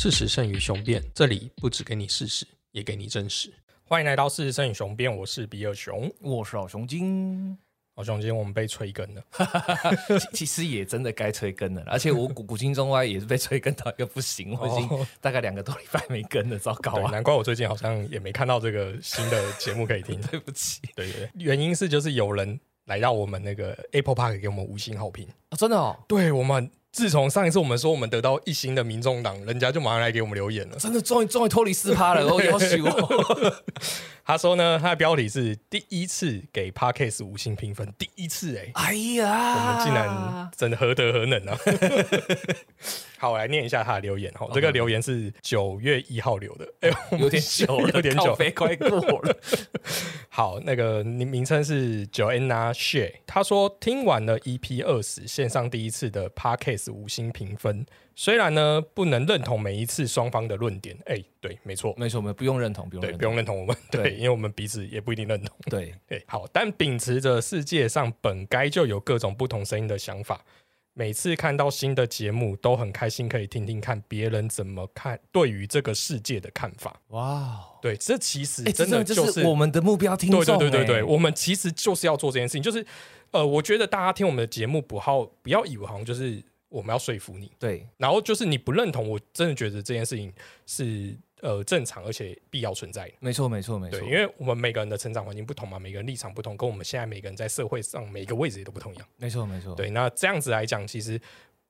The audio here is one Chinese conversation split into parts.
事实胜于雄辩，这里不只给你事实，也给你真实。欢迎来到事实胜于雄辩，我是比尔熊。我是老熊精，老熊，精我们被催更了，其其实也真的该催更了，而且我古古今中外也是被催更到一个不行，我已经哦大概两个多礼拜没更了，糟糕对，啊！难怪我最近好像也没看到这个新的节目可以听。对不起对对，对原因是就是有人来到我们那个 Apple Park 给我们五星好评。啊，真的哦，对我们自从上一次我们说我们得到一星的民众党，人家就马上来给我们留言了。真的终于终于脱离四趴了，我要许我。他说呢，他的标题是第一次给 Parkes 五星评分，第一次哎、哎呀，我们竟然真的何德何能啊！好，我来念一下他的留言哈。这个留言是九月一号留的，哎、我们有点久了，有点久。靠背快过了。好，那个名名称是 Joanna She，他说听完了 EP 二十线上第一次的 Parkes 五星评分，虽然呢不能认同每一次双方的论点，哎、对，没错，没错，我们不用认同，不用对，不用认同我们，对，对因为我们彼此也不一定认同。对，对，好，但秉持着世界上本该就有各种不同声音的想法，每次看到新的节目都很开心，可以听听看别人怎么看对于这个世界的看法。哇哦，对，这其实哎，真的就是是我们的目标听众对对对对对，哎我们其实就是要做这件事情，就是呃，我觉得大家听我们的节目不好，不要以为好像就是我们要说服你，对然后就是你不认同，我真的觉得这件事情是呃正常而且必要存在的。没错没错没错对，因，为我们每个人的成长环境不同嘛，每个人立场不同，跟我们现在每个人在社会上每个位置也都不同一样。没错没错，对，那这样子来讲，其实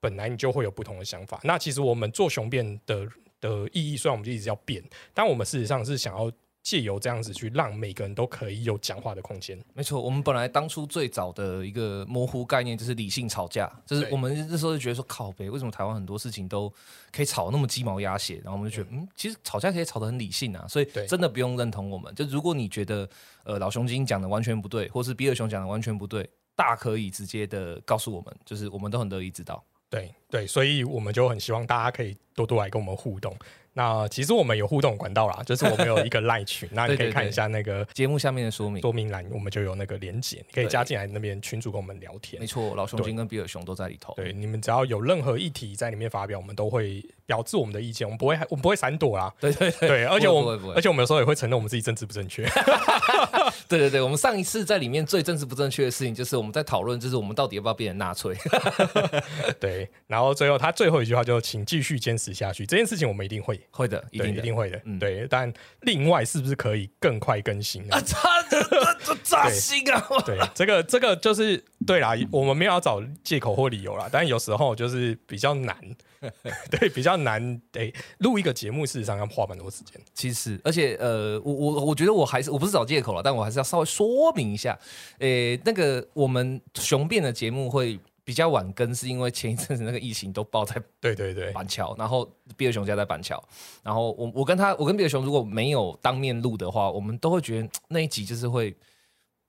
本来你就会有不同的想法。那其实我们做雄辩的的意义，虽然我们就一直要变，但我们事实上是想要借由这样子去让每个人都可以有讲话的空间。没错，我们本来当初最早的一个模糊概念就是理性吵架，就是我们那时候就觉得说靠北，为什么台湾很多事情都可以吵那么鸡毛鸭血？然后我们就觉得，嗯，其实吵架可以吵得很理性啊，所以真的不用认同我们。就如果你觉得呃老熊精讲的完全不对，或是比尔熊讲的完全不对，大可以直接的告诉我们，就是我们都很乐意知道。对对，所以我们就很希望大家可以多多来跟我们互动。那其实我们有互动管道啦，就是我们有一个 Line 群，那你可以看一下那个节目下面的说明，说明栏，我们就有那个连接，你可以加进来那边群主跟我们聊天没。错，老熊精跟比尔熊都在里头。对，你们只要有任何议题在里面发表，我们都会表示我们的意见，我们不会我们不会闪躲啦。对对对对，而且我们而且我们有时候也会承认我们自己政治不正确。对对对，我们上一次在里面最政治不正确的事情，就是我们在讨论，就是我们到底要不要变成纳粹。对，然后最后他最后一句话就请继续坚持下去，这件事情我们一定会，会的，一定的。一定会的。嗯对，但另外是不是可以更快更新呢？啊，扎这这这扎心啊！对，这个这个就是对啦，我们没有要找借口或理由啦，但有时候就是比较难，对，比较难。得录一个节目，事实上要花蛮多时间。其实，而且呃，我我我觉得我还是我不是找借口了，但我还是要稍微说明一下，诶，那个我们雄辩的节目会比较晚更，是因为前一阵子那个疫情都爆在对对对，板桥，然后比尔熊家在板桥，然后我我跟他，我跟比尔熊如果没有当面录的话，我们都会觉得那一集就是会。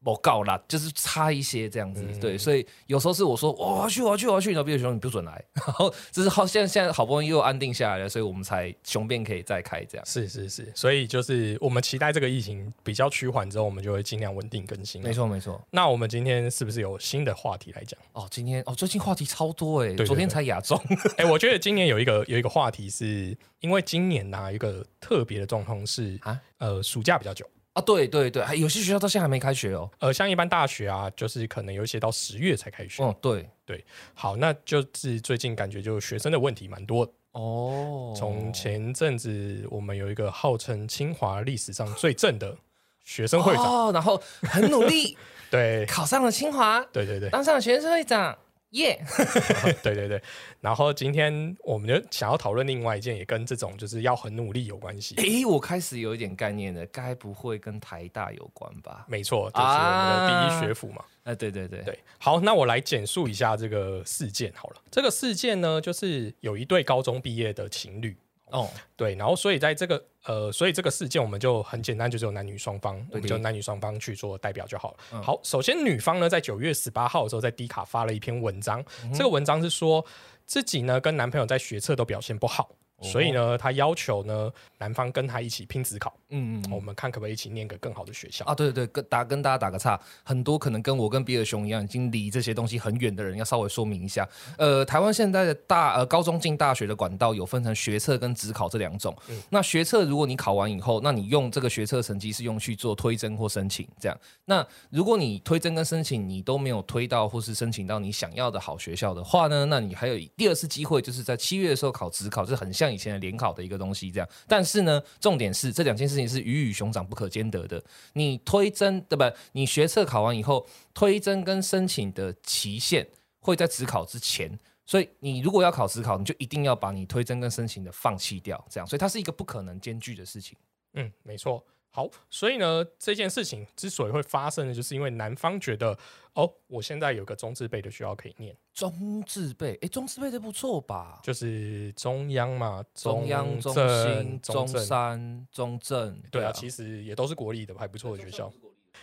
我告啦，就是差一些这样子，嗯对，所以有时候是我说我要去，我要去，我要去，然后比尔熊你不准来，然后就是好，现在现在好不容易又安定下来了，所以我们才雄辩可以再开这样。是是是，所以就是我们期待这个疫情比较趋缓之后，我们就会尽量稳定更新。没。错没错，那我们今天是不是有新的话题来讲？哦，今天哦，最近话题超多哎，对昨天才亚中，哎、我觉得今年有一个有一个话题是，因为今年呢、有一个特别的状况是啊呃，暑假比较久。啊，对对对，还有些学校到现在还没开学哦。呃，像一般大学啊，就是可能有一些到十月才开学。哦，对对，好，那就是最近感觉就学生的问题蛮多的。哦，从前阵子我们有一个号称清华历史上最正的学生会长，哦，然后很努力 对考上了清华，对对对当上了学生会长，耶！对对对。然后今天我们就想要讨论另外一件，也跟这种就是要很努力有关系。诶，我开始有一点概念了，该不会跟台大有关吧？没错，就是我们的第一学府嘛。啊，对对对，对，好，那我来简述一下这个事件好了。这个事件呢，就是有一对高中毕业的情侣，哦，对，然后所以在这个呃，所以这个事件我们就很简单，就只有男女双方，我们就男女双方去做代表就好了。嗯好，首先女方呢，在九月十八号的时候，在 D 卡发了一篇文章，嗯这个文章是说自己呢跟男朋友在学测都表现不好。所以呢，他要求呢男方跟他一起拼职考，嗯嗯我们看可不可以一起念个更好的学校。啊，对对对，跟打跟大家打个岔，很多可能跟我跟比尔熊一样，已经离这些东西很远的人，要稍微说明一下。呃，台湾现在的大呃高中进大学的管道有分成学测跟职考这两种。嗯那学测如果你考完以后，那你用这个学测成绩是用去做推甄或申请这样。那如果你推甄跟申请你都没有推到或是申请到你想要的好学校的话呢，那你还有第二次机会，就是在七月的时候考职考，这很像以前的联考的一个东西这样。但是呢，重点是这两件事情是鱼与熊掌不可兼得的。你推甄对不？你学测考完以后，推甄跟申请的期限会在职考之前。所以你如果要考职考，你就一定要把你推甄跟申请的放弃掉，这样，所以它是一个不可能兼具的事情。嗯，没错。好，所以呢，这件事情之所以会发生呢，就是因为男方觉得，哦，我现在有个中字辈的学校可以念，中字辈，哎，中字辈的不错吧？就是中央嘛，中央、中心、中山、中正，对啊，其实也都是国立的，还不错的学校。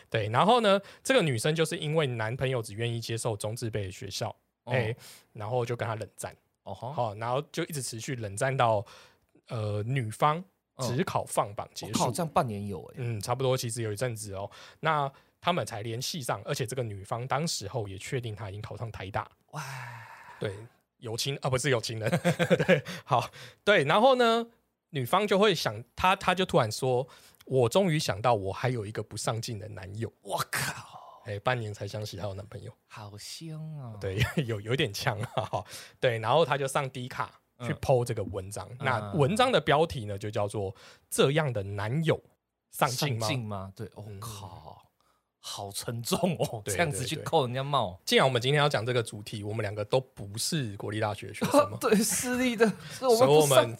对，然后呢，这个女生就是因为男朋友只愿意接受中字辈的学校，哎、然后就跟他冷战，哦，好、然后就一直持续冷战到呃女方嗯只考放榜结束，我靠，这样半年有哎，嗯，差不多，其实有一阵子哦，那他们才联系上，而且这个女方当时候也确定她已经考上台大，哇，对，有情啊，不是有情人，对，好，对，然后呢，女方就会想，她她就突然说，我终于想到，我还有一个不上进的男友，我靠，哎，半年才相识，她有男朋友，好香哦！对，有有点呛啊，对，然后她就上低卡去嗯 PO 这个文章，那嗯文章的标题呢就叫做这样的男友上进吗？对，我、哦靠，好沉重哦，对这样子去扣人家帽。既然我们今天要讲这个主题，我们两个都不是国立大学的学生 嘛，对，私立的，所以我们。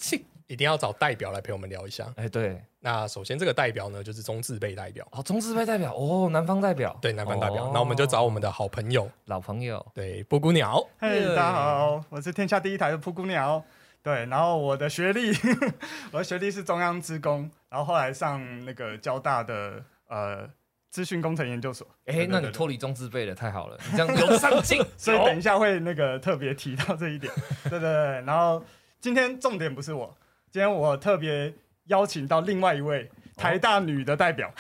一定要找代表来陪我们聊一下。哎，对，那首先这个代表呢，就是中字辈代表，哦，中字辈代表，哦，南方代表，对，南方代表。哦。那、我们就找我们的好朋友，老朋友，对，布谷鸟，嘿耶大家好，我是天下第一台的布谷鸟。对，然后我的学历，我的学历是中央职工，然后后来上那个交大的呃资讯工程研究所。哎那你脱离中字辈了，太好了，你这样有上进，所以等一下会那个特别提到这一点。对对对，然后今天重点不是我，今天我特别邀请到另外一位台大女的代表，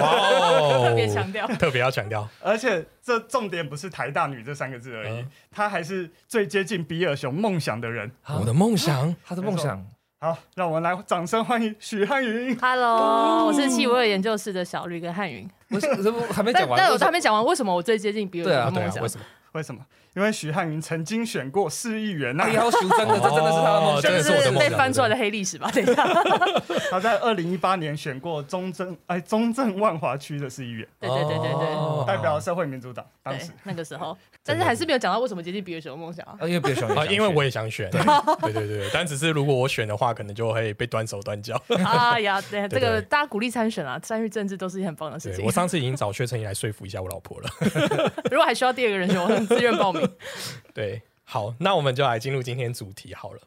哇哦，特别强调，特别要强调，而且这重点不是台大女这三个字而已嗯，她还是最接近比尔熊梦想的人。啊我的梦想，她的梦想，好，让我们来掌声欢迎许汉云。Hello，我是气味研究室的小绿跟汉云。我是还没但讲完，但我还没讲完，为什么我最接近比尔对啊对啊，的梦想为？什么？为什么？因为徐汉云曾经选过市议员呐、哎呀，修真的，这真的是他的梦想哦这个。是被翻出来的黑历史吧？等一下，他在二零一八年选过中正哎中正万华区的市议员，对对对对对哦代表社会民主党。当对时，那个时候，但是还是没有讲到为什么接近比尔熊的梦想啊。啊，因为比尔熊啊，因为我也想选，对 对对，但只是如果我选的话，可能就会被断手断脚。哎呀，对，这对对个大家鼓励参选啊，参与政治都是一件很棒的事情我。上次已经找薛成义来说服一下我老婆了。如果还需要第二个人选，我很自愿报名。对，好，那我们就来进入今天主题好了。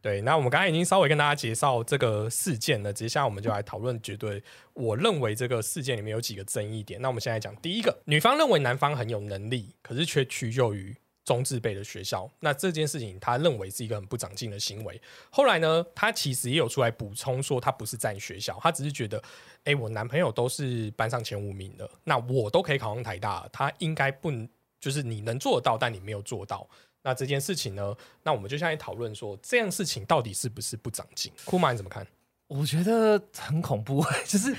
对，那我们刚才已经稍微跟大家介绍这个事件了，接下来我们就来讨论绝对我认为这个事件里面有几个争议点。那我们现在讲第一个，女方认为男方很有能力，可是却屈就于中字辈的学校，那这件事情他认为是一个很不长进的行为。后来呢，他其实也有出来补充说，他不是占学校，他只是觉得，哎，我男朋友都是班上前五名的，那我都可以考上台大，他应该不就是你能做到，但你没有做到。那这件事情呢？那我们就现在讨论说，这样事情到底是不是不长进？库玛你怎么看？我觉得很恐怖，就是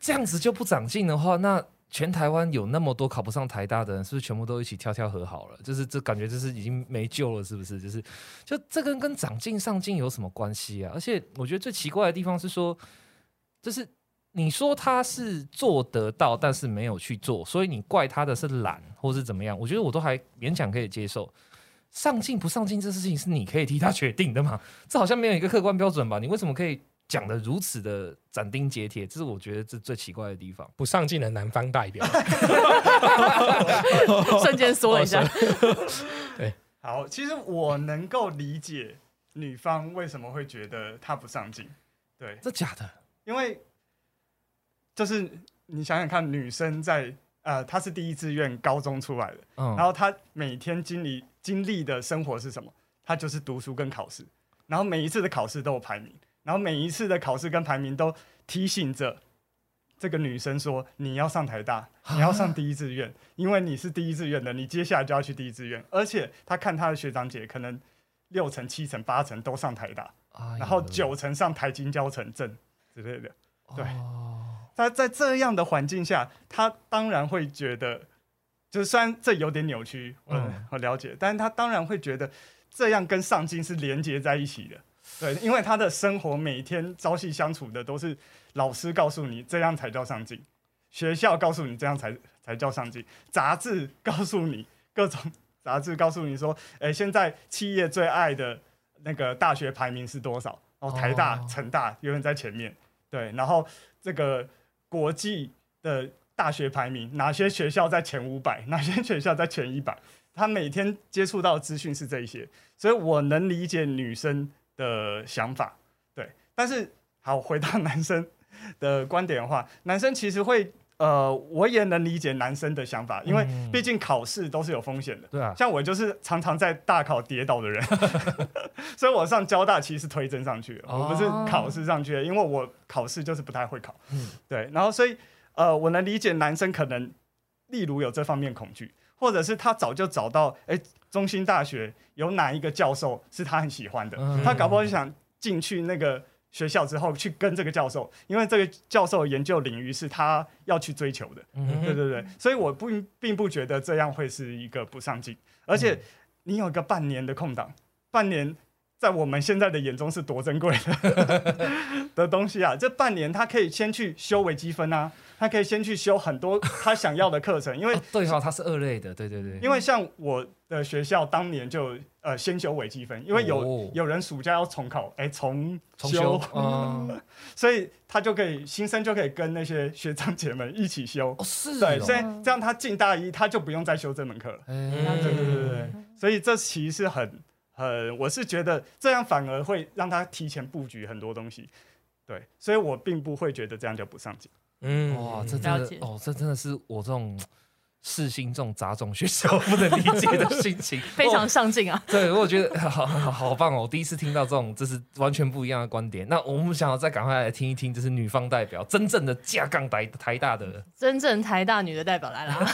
这样子就不长进的话，那全台湾有那么多考不上台大的人，是不是全部都一起跳跳和好了？就是这感觉就是已经没救了，是不是？就是就这跟跟长进上进有什么关系啊？而且我觉得最奇怪的地方是说，就是你说他是做得到，但是没有去做，所以你怪他的是懒或是怎么样？我觉得我都还勉强可以接受。上进不上进这事情是你可以替他决定的嘛？这好像没有一个客观标准吧？你为什么可以讲的如此的斩钉截铁？这是我觉得这最奇怪的地方。不上进的男方代表，瞬间缩了一下。对好，其实我能够理解女方为什么会觉得他不上进，对，这假的？因为就是你想想看，女生在呃，她是第一志愿高中出来的，嗯然后她每天经历经历的生活是什么？她就是读书跟考试。然后每一次的考试都有排名，然后每一次的考试跟排名都提醒着这个女生说你要上台大，你要上第一志愿，因为你是第一志愿的，你接下来就要去第一志愿。而且她看她的学长姐可能六成、七成、八成都上台大，哎然后九成上台金交城镇之类的。对哦他在这样的环境下，他当然会觉得，就是虽然这有点扭曲，我、嗯我了解，但是他当然会觉得这样跟上进是连接在一起的。对，因为他的生活每天朝夕相处的都是老师告诉你这样才叫上进，学校告诉你这样才才叫上进，杂志告诉你各种杂志告诉你说，哎、现在企业最爱的那个大学排名是多少？哦，台大、哦成大永远在前面。对，然后这个国际的大学排名，哪些学校在前五百，哪些学校在前一百？他每天接触到资讯是这一些，所以我能理解女生的想法。对，但是好，回到男生的观点的话，男生其实会呃，我也能理解男生的想法，因为嗯。毕竟考试都是有风险的。对啊，像我就是常常在大考跌倒的人，所以我上交大其实是推甄上去的，我不是考试上去的，因为我考试就是不太会考。嗯。对，然后所以呃，我能理解男生可能例如有这方面恐惧，或者是他早就找到，哎，中心大学有哪一个教授是他很喜欢的，嗯。他搞不好就想进去那个学校之后去跟这个教授，因为这个教授的研究领域是他要去追求的。嗯对对对，所以我不并不觉得这样会是一个不上进，而且你有一个半年的空档，半年在我们现在的眼中是多珍贵的 的东西啊！这半年他可以先去修微积分啊，他可以先去修很多他想要的课程，因为 哦对哈，他是二类的，对对对，因为像我的学校当年就呃先修微积分，因为有、哦。有人暑假要重考，哎重重修，嗯，所以他就可以新生就可以跟那些学长姐们一起修。对，哦。所以这样他进大一他就不用再修这门课了。对对对对，所以这其实很很，我是觉得这样反而会让他提前布局很多东西。对，所以我并不会觉得这样就不上进。嗯哇，这真的哦，这真的是我这种世新这种杂种学校 不能理解的心情，非常上进啊！对，我觉得好好好棒哦！我第一次听到这种这是完全不一样的观点。那我们想要再赶快来听一听，这是女方代表真正的架杠台台大的，真正台大女的代表来了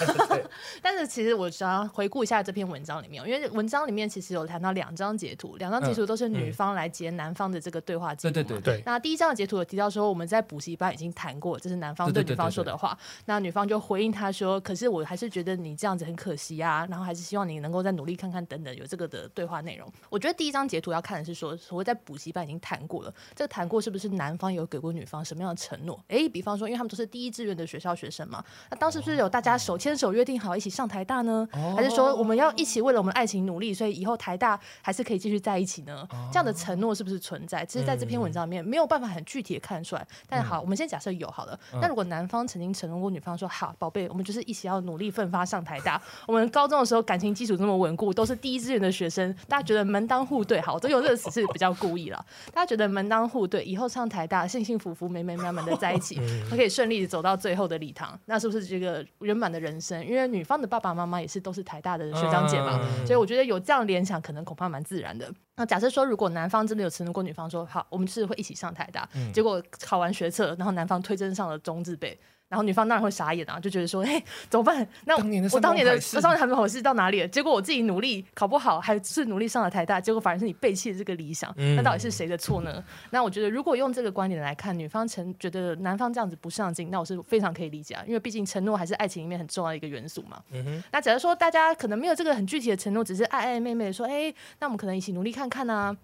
但是其实我想要回顾一下这篇文章里面，因为文章里面其实有谈到两张截图，两张截图都是女方来截男方的这个对话记录嘛。对对对对那第一张的截图有提到说，我们在补习班已经谈过，这是男方对女方说的话。那女方就回应他说：“可是我还是觉得你这样子很可惜啊，然后还是希望你能够再努力看看等等，有这个的对话内容。我觉得第一张截图要看的是说，所谓在补习班已经谈过了，这个谈过是不是男方有给过女方什么样的承诺？诶，比方说，因为他们都是第一志愿的学校学生嘛，那当时是不是有大家手牵手约定好一起上台大呢？还是说我们要一起为了我们的爱情努力，所以以后台大还是可以继续在一起呢？这样的承诺是不是存在？其实在这篇文章里面没有办法很具体的看出来。但好，我们先假设有好了。那如果男方曾经承诺过女方说：“好，宝贝，我们就是一起要努力奋发上台大。我们高中的时候感情基础这么稳固，都是第一志愿的学生，大家觉得门当户对。好，我用这个词是比较故意了。大家觉得门当户对，以后上台大幸幸福福、美美满满的在一起，可以顺利地走到最后的礼堂，那是不是这个圆满的人生？因为女方的爸爸妈妈也是都是台大的学长姐嘛，所以我觉得有这样联想，可能恐怕蛮自然的。那假设说，如果男方真的有承诺过女方说好，我们是会一起上台大，结果考完学测，然后男方推甄上了中字辈。然后女方当然会傻眼啊，就觉得说，嘿，怎么办？那当年的我当年的我当年的考试到哪里了？结果我自己努力考不好，还是努力上了台大，结果反而是你背弃了这个理想，嗯那到底是谁的错呢？那我觉得，如果用这个观点来看，女方承觉得男方这样子不上进，那我是非常可以理解啊，因为毕竟承诺还是爱情里面很重要的一个元素嘛。那假如说大家可能没有这个很具体的承诺，只是爱爱妹妹的说，哎、那我们可能一起努力看看啊。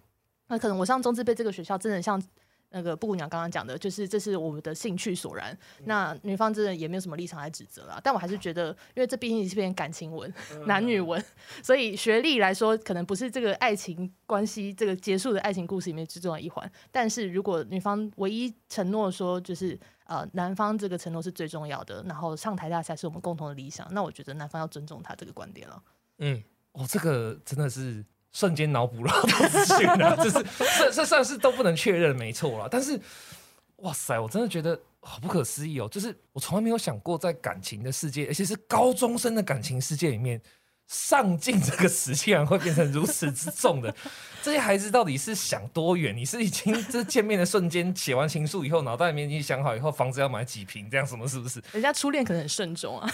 那可能我上中字辈这个学校，真的像那个布谷鸟刚刚讲的，就是这是我们的兴趣所然。那女方真的也没有什么立场来指责啦，但我还是觉得，因为这毕竟是篇感情文、男女文，所以学历来说，可能不是这个爱情关系这个结束的爱情故事里面最重要的一环。但是如果女方唯一承诺说，就是呃男方这个承诺是最重要的，然后上台大才是我们共同的理想，那我觉得男方要尊重他这个观点了。嗯，哦，这个真的是瞬间脑补了好多资讯啊，就是这这算是都不能确认，没错啦。但是，哇塞，我真的觉得好不可思议哦！就是我从来没有想过，在感情的世界，而且是高中生的感情世界里面，上进这个词竟然会变成如此之重的，这些孩子到底是想多远？你是已经这见面的瞬间写完情书以后，脑袋里面已经想好以后房子要买几平，这样什么是不是？人家初恋可能很慎重啊。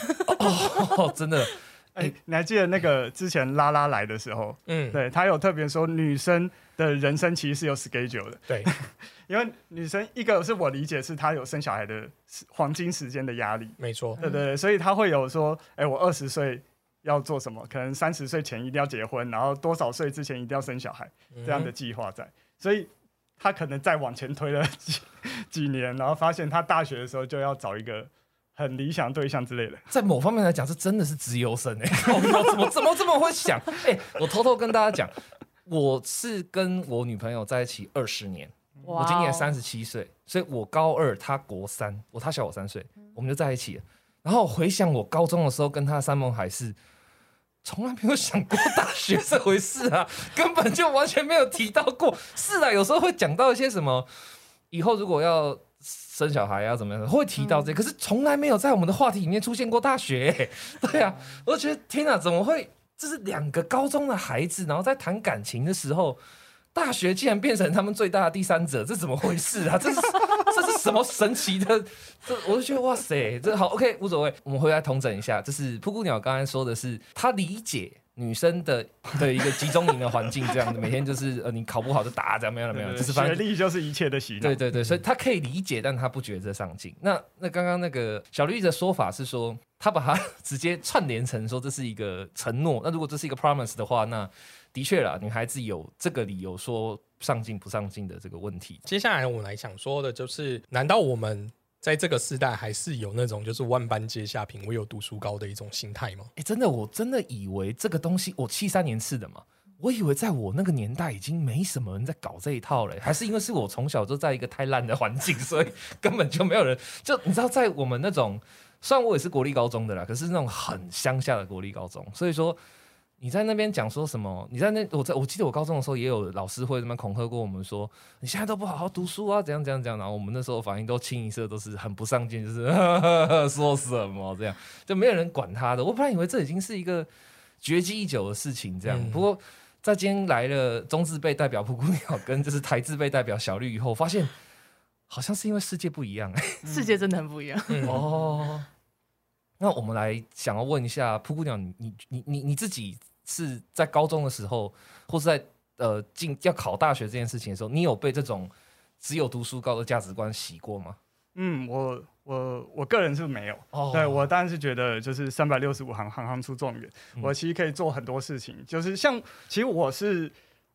哦，真的，哎、你还记得那个之前拉拉来的时候，嗯，对他有特别说女生的人生其实是有 schedule 的，对，因为女生一个是我理解是她有生小孩的黄金时间的压力，没错，对对对，所以她会有说，哎、我二十岁要做什么，可能三十岁前一定要结婚，然后多少岁之前一定要生小孩这样的嗯计划在，所以她可能再往前推了 几几年，然后发现她大学的时候就要找一个很理想对象之类的。在某方面来讲，这真的是资优生哎、欸！我怎么怎么这么会想？哎、我偷偷跟大家讲，我是跟我女朋友在一起二十年，我今年三十七岁，所以我高二，她国三，我她小我三岁，我们就在一起了。然后回想我高中的时候跟她山盟海誓，从来没有想过大学这回事啊，根本就完全没有提到过。是啊，有时候会讲到一些什么，以后如果要生小孩啊怎么样，会提到这些，可是从来没有在我们的话题里面出现过大学、欸。对啊，我就觉得天哪，怎么会？这是两个高中的孩子，然后在谈感情的时候，大学竟然变成他们最大的第三者，这怎么回事啊？这是 这是什么神奇的？这我就觉得哇塞，这好 OK 无所谓。我们回来统整一下，就是布谷鸟刚才说的是，他理解女生的的一个集中营的环境，这样的每天就是呃你考不好就打，怎么样怎么样，就是反学正历就是一切的洗脑。对对对，所以他可以理解，但他不觉得上进。那那刚刚那个小绿的说法是说，他把它直接串联成说这是一个承诺。那如果这是一个 promise 的话，那的确啦，女孩子有这个理由说上进不上进的这个问题。接下来我们来想说的就是，难道我们在这个时代还是有那种就是万般皆下品，唯有读书高的一种心态吗？哎，真的，我真的以为这个东西，我七三年次的嘛，我以为在我那个年代已经没什么人在搞这一套了，还是因为是我从小就在一个太烂的环境，所以根本就没有人。就你知道，在我们那种，虽然我也是国立高中的啦，可是那种很乡下的国立高中，所以说你在那边讲说什么？你在那，我在我记得我高中的时候也有老师会那么恐吓过我们说，你现在都不好好读书啊，怎样怎样怎样。然后我们那时候反应都清一色都是很不上进，就是 说什么这样，就没有人管他的。我本来以为这已经是一个绝迹已久的事情，这样。嗯不过在今天来了中字辈代表蒲公鸟跟就是台字辈代表小绿以后，发现好像是因为世界不一样、欸。世界真的很不一样。嗯，哦，那我们来想要问一下蒲姑娘，你你你你你自己是在高中的时候，或是在呃进要考大学这件事情的时候，你有被这种只有读书高的价值观洗过吗？嗯，我我我个人是没有。哦。对我当然是觉得，就是三百六十五行，行行出状元。嗯。我其实可以做很多事情，就是像，其实我是，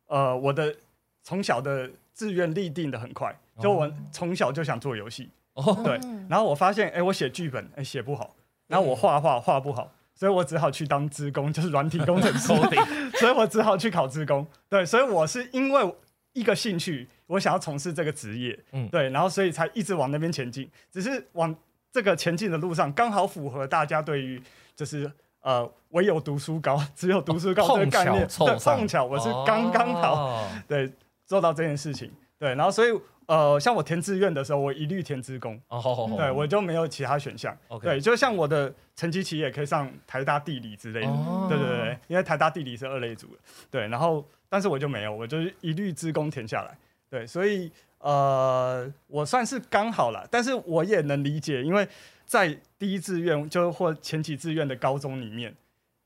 呃，我的从小的志愿立定的很快，就我从小就想做游戏，哦，对嗯。然后我发现，哎、我写剧本，哎、写不好，然后我画画画不好，所以我只好去当职工，就是软体工程师，所以我只好去考职工。对，所以我是因为一个兴趣，我想要从事这个职业，嗯。嗯，对，然后所以才一直往那边前进。只是往这个前进的路上，刚好符合大家对于就是呃唯有读书高，只有读书高这个概念，对，巧，碰巧我是刚刚好、哦。对做到这件事情，对，然后所以呃，像我填志愿的时候，我一律填职工。哦，好好好，对，我就没有其他选项。OK 对，就像我的成绩期也可以上台大地理之类的。哦对对对，因为台大地理是二类组的。对，然后但是我就没有，我就是一律职工填下来。对，所以呃，我算是刚好了，但是我也能理解，因为在第一志愿就或前几志愿的高中里面，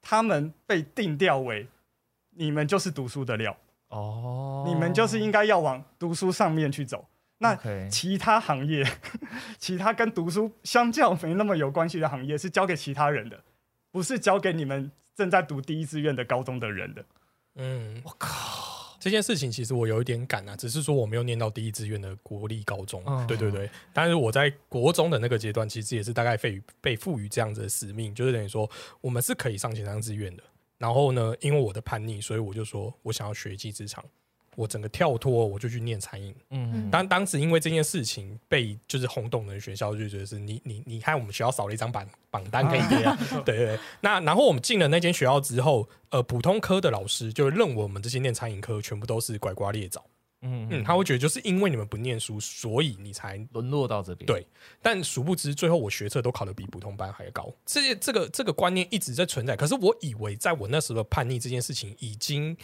他们被定调为你们就是读书的料，哦，你们就是应该要往读书上面去走。那其他行业，其他跟读书相较没那么有关系的行业，是交给其他人的，不是交给你们正在读第一志愿的高中的人的。嗯，我靠，这件事情其实我有一点赶啊，只是说我没有念到第一志愿的国立高中，嗯对对对。但是我在国中的那个阶段，其实也是大概被被赋予这样子的使命，就是等于说我们是可以上前三志愿的。然后呢，因为我的叛逆，所以我就说我想要学一技之长，我整个跳脱，我就去念餐饮。嗯，当当时因为这件事情被就是轰动的学校就觉得是你你你看我们学校少了一张榜榜单可以贴啊，对对对。那然后我们进了那间学校之后，呃，普通科的老师就认我们这些念餐饮科全部都是拐瓜裂枣，嗯嗯，他会觉得就是因为你们不念书，所以你才沦落到这边。对但殊不知，最后我学测都考得比普通班还要高。这些这个这个观念一直在存在，可是我以为在我那时候的叛逆这件事情已经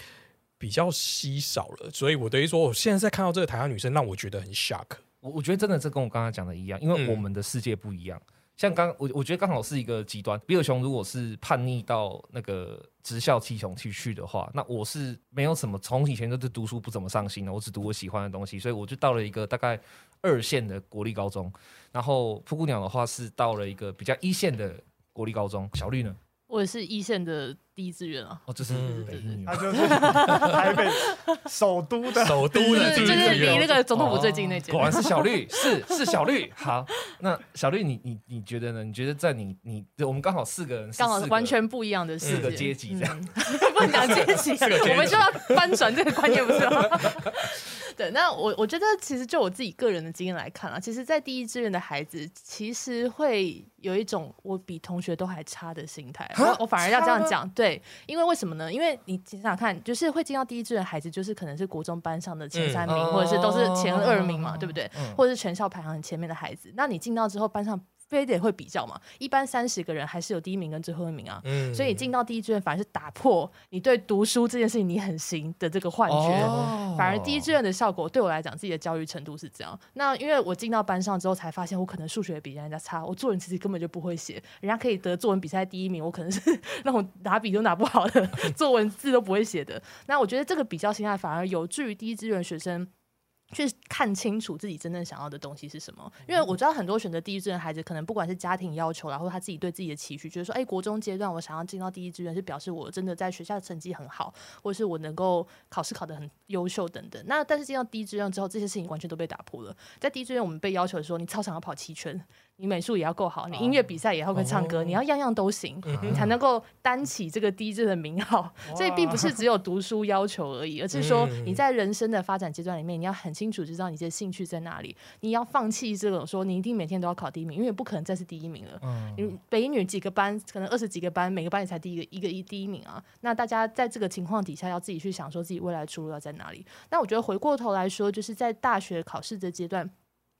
比较稀少了，所以我等于说，我现在在看到这个台湾女生，让我觉得很 shock。我我觉得真的这跟我刚刚讲的一样，因为嗯我们的世界不一样。像刚我我觉得刚好是一个极端。比尔熊如果是叛逆到那个职校气雄去去的话，那我是没有什么从以前就是读书不怎么上心的，我只读我喜欢的东西，所以我就到了一个大概二线的国立高中。然后布谷鸟的话是到了一个比较一线的国立高中。小绿呢？我也是一线的第一志愿啊，哦，这是嗯北一女他就是台北首都的首都就是的第一就是离那个总统府最近那间果。然是小绿，是是小绿。好，那小绿你你你觉得呢？你觉得在你你我们刚好四个人刚好是完全不一样的世界，四个阶级这样嗯 不能讲阶级我们就要翻转这个观念，不是吗？对，那我我觉得其实就我自己个人的经验来看啊，其实，在第一志愿的孩子，其实会有一种我比同学都还差的心态。我我反而要这样讲，对，因为为什么呢？因为你想想看，就是会进到第一志愿的孩子，就是可能是国中班上的前三名，嗯或者是都是前二名嘛，哦对不对？嗯或者是全校排行很前面的孩子，那你进到之后，班上非得会比较嘛？一般三十个人还是有第一名跟最后一名啊。嗯所以进到第一志愿反而是打破你对读书这件事情你很行的这个幻觉。哦反而第一志愿的效果对我来讲，自己的教育程度是这样。那因为我进到班上之后，才发现我可能数学比人家差，我作文其实根本就不会写。人家可以得作文比赛第一名，我可能是那种拿笔都拿不好的，作文字都不会写的。那我觉得这个比较心态反而有助于第一志愿学生。去看清楚自己真正想要的东西是什么，因为我知道很多选择第一志愿的孩子，可能不管是家庭要求然后他自己对自己的期许，就是说，哎，国中阶段我想要进到第一志愿，是表示我真的在学校成绩很好，或者是我能够考试考得很优秀等等。那但是进到第一志愿之后，这些事情完全都被打破了。在第一志愿，我们被要求说，你操场要跑七圈，你美术也要够好，你音乐比赛也要会唱歌，你要样样都行，你才能够担起这个第一志的名号。所以并不是只有读书要求而已，而是说你在人生的发展阶段里面，你要很清楚知道你的兴趣在哪里，你要放弃这种说你一定每天都要考第一名，因为不可能再是第一名了。嗯你北一女几个班，可能二十几个班，每个班也才第一个一个一第一名啊。那大家在这个情况底下，要自己去想说自己未来出路要在哪里。那我觉得回过头来说，就是在大学考试的阶段。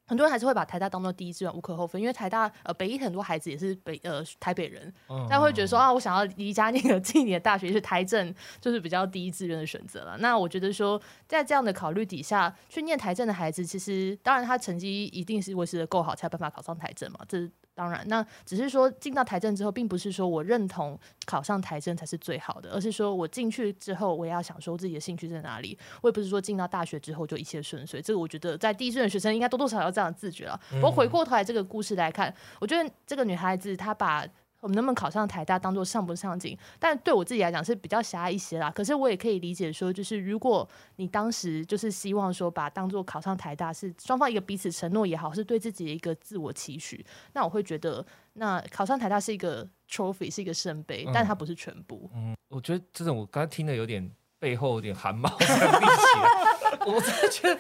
很多人还是会把台大当做第一志愿，无可厚非，因为台大呃北医很多孩子也是北呃台北人，嗯大家会觉得说啊，我想要离家那个近一点的大学是台政，就是比较第一志愿的选择了。那我觉得说，在这样的考虑底下，去念台政的孩子，其实当然他成绩一定是维持的够好，才有办法考上台政嘛，这是当然。那只是说进到台政之后，并不是说我认同考上台政才是最好的，而是说我进去之后，我也要想说自己的兴趣在哪里。我也不是说进到大学之后就一切顺遂，这个我觉得在第一志愿的学生应该多多少少要这样自觉了。不过回过头来这个故事来看，我觉得这个女孩子她把我们能不能考上台大当做上不上进，但对我自己来讲是比较狭隘一些啦。可是我也可以理解说，就是如果你当时就是希望说把当做考上台大是双方一个彼此承诺也好，是对自己的一个自我期许，那我会觉得那考上台大是一个 trophy，是一个圣杯，但它不是全部。嗯，我觉得这种我刚才听的有点背后有点汗毛立起来，我真的觉得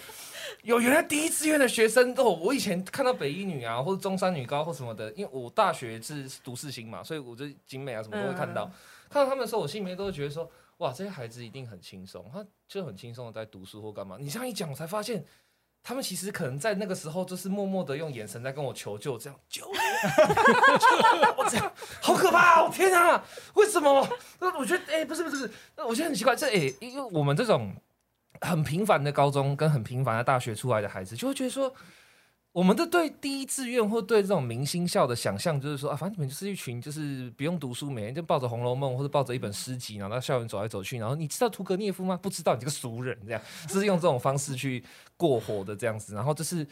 有原来第一志愿的学生哦，我以前看到北一女啊，或者中山女高或什么的，因为我大学是读四新嘛，所以我就景美啊什么都会看到，嗯看到他们的时候，我心里面都会觉得说，哇，这些孩子一定很轻松，他就很轻松的在读书或干嘛。你这样一讲，我才发现。他们其实可能在那个时候，就是默默的用眼神在跟我求救，这样救我，这样好可怕、哦！天啊，为什么？那我觉得，哎、不是不是不是，那我觉得很奇怪，这哎、因为我们这种很平凡的高中跟很平凡的大学出来的孩子，就会觉得说，我们的对第一志愿或对这种明星校的想象，就是说啊，反正你们就是一群就是不用读书，每天就抱着《红楼梦》或者抱着一本诗集，然后到校园走来走去，然后你知道屠格涅夫吗？不知道，你这个俗人，这样就是用这种方式去过活的这样子，然后就是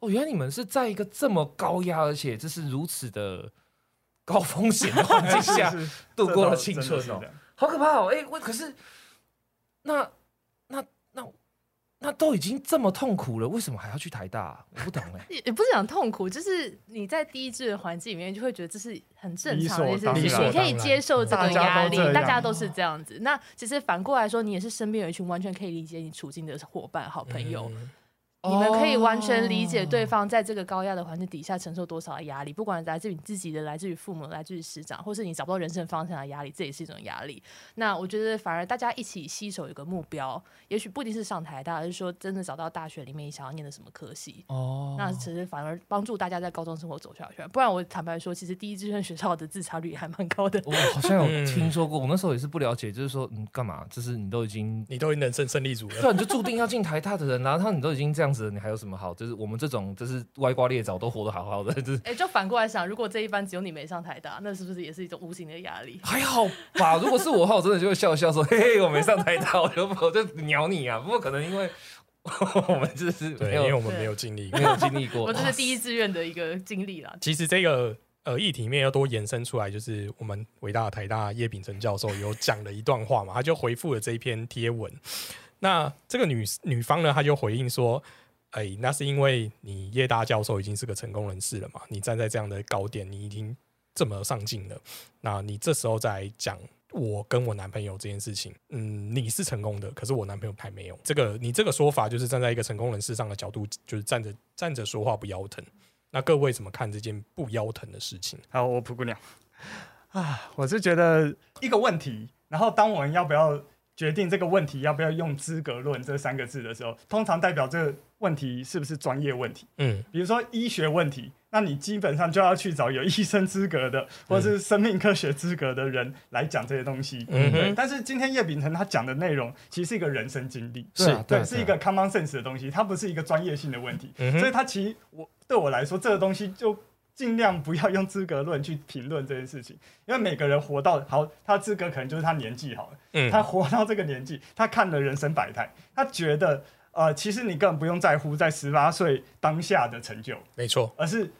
哦，原来你们是在一个这么高压，而且就是如此的高风险的环境下度过了青春哦好可怕哦！哎、我可是那那都已经这么痛苦了，为什么还要去台大？啊、我不懂哎、也也不是讲痛苦，就是你在第一志愿环境里面，就会觉得这是很正常的一件事情，你可以接受这个压力，大家都这样。大家都是这样子。那其实反过来说，你也是身边有一群完全可以理解你处境的伙伴、好朋友。嗯你们可以完全理解哦对方在这个高压的环境底下承受多少的压力，不管来自于你自己的、来自于父母、来自于师长，或是你找不到人生方向的压力，这也是一种压力。那我觉得反而大家一起携手有个目标，也许不一定是上台大，而是说真的找到大学里面你想要念的什么科系。哦那其实反而帮助大家在高中生活走下去。不然我坦白说，其实第一志愿学校的自杀率还蛮高的。我好像有嗯听说过，我那时候也是不了解，就是说，嗯，干嘛？就是你都已经，你都已经人生胜利组了。对啊，你就注定要进台大的人，然后你都已经这样子了，你还有什么好？就是我们这种就是歪瓜裂枣都活得好好的，就是哎、就反过来想，如果这一班只有你没上台大，那是不是也是一种无形的压力？还好吧。如果是我的话，我真的就会笑笑说，嘿嘿，我没上台大，我就我就鸟你啊。不过可能因为我们这是对，没有因为我们没有经历过没。有经历过，我这是第一志愿的一个经历啦。其实这个呃议题面要多延伸出来，就是我们伟大的台大叶秉成教授有讲了一段话嘛，他就回复了这一篇贴文。那这个女女方呢，她就回应说：“哎，那是因为你叶大教授已经是个成功人士了嘛，你站在这样的高点，你已经这么上进了，那你这时候再讲。”我跟我男朋友这件事情，嗯，你是成功的，可是我男朋友还没有。这个你这个说法就是站在一个成功人士上的角度，就是站着站着说话不腰疼。那各位怎么看这件不腰疼的事情？好，我蒲姑娘啊，我是觉得一个问题，然后当我们要不要决定这个问题要不要用资格论这三个字的时候，通常代表这问题是不是专业问题。嗯。比如说医学问题，那你基本上就要去找有医生资格的或者是生命科学资格的人来讲这些东西。嗯哼，但是今天叶秉成他讲的内容其实是一个人生经历，对啊对，啊。是一个 common sense 的东西，它不是一个专业性的问题。嗯哼，所以他其实我对我来说，这个东西就尽量不要用资格论去评论这件事情，因为每个人活到好，他资格可能就是他年纪好了，嗯。他活到这个年纪，他看了人生百态，他觉得呃，其实你根本不用在乎在十八岁当下的成就，没错，而是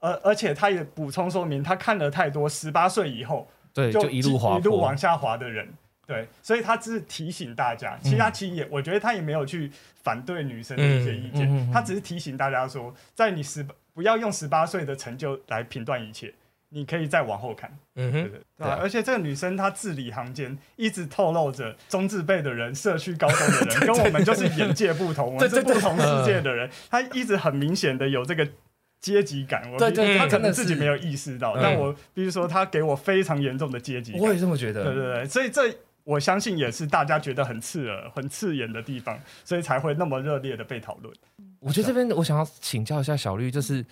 呃，而且他也补充说明，他看了太多十八岁以后对，就就一路滑一路往。下滑的人。对，所以他只是提醒大家，其实他其实也，我觉得他也没有去反对女生的一些意见，嗯嗯嗯嗯他只是提醒大家说，在你十不要用十八岁的成就来评断一切，你可以再往后看，嗯哼，对对？对对啊吧而且这个女生她字里行间一直透露着中字辈的人、社区高中的人 跟我们就是眼界不同，我们是不同世界的人，她一直很明显的有这个。阶级感，我对对她可能自己没有意识到，嗯但我比如说，她给我非常严重的阶级感。我也这么觉得对得。对对，所以这我相信也是大家觉得很刺耳、很刺眼的地方，所以才会那么热烈的被讨论。我觉得这边我想要请教一下小绿，就是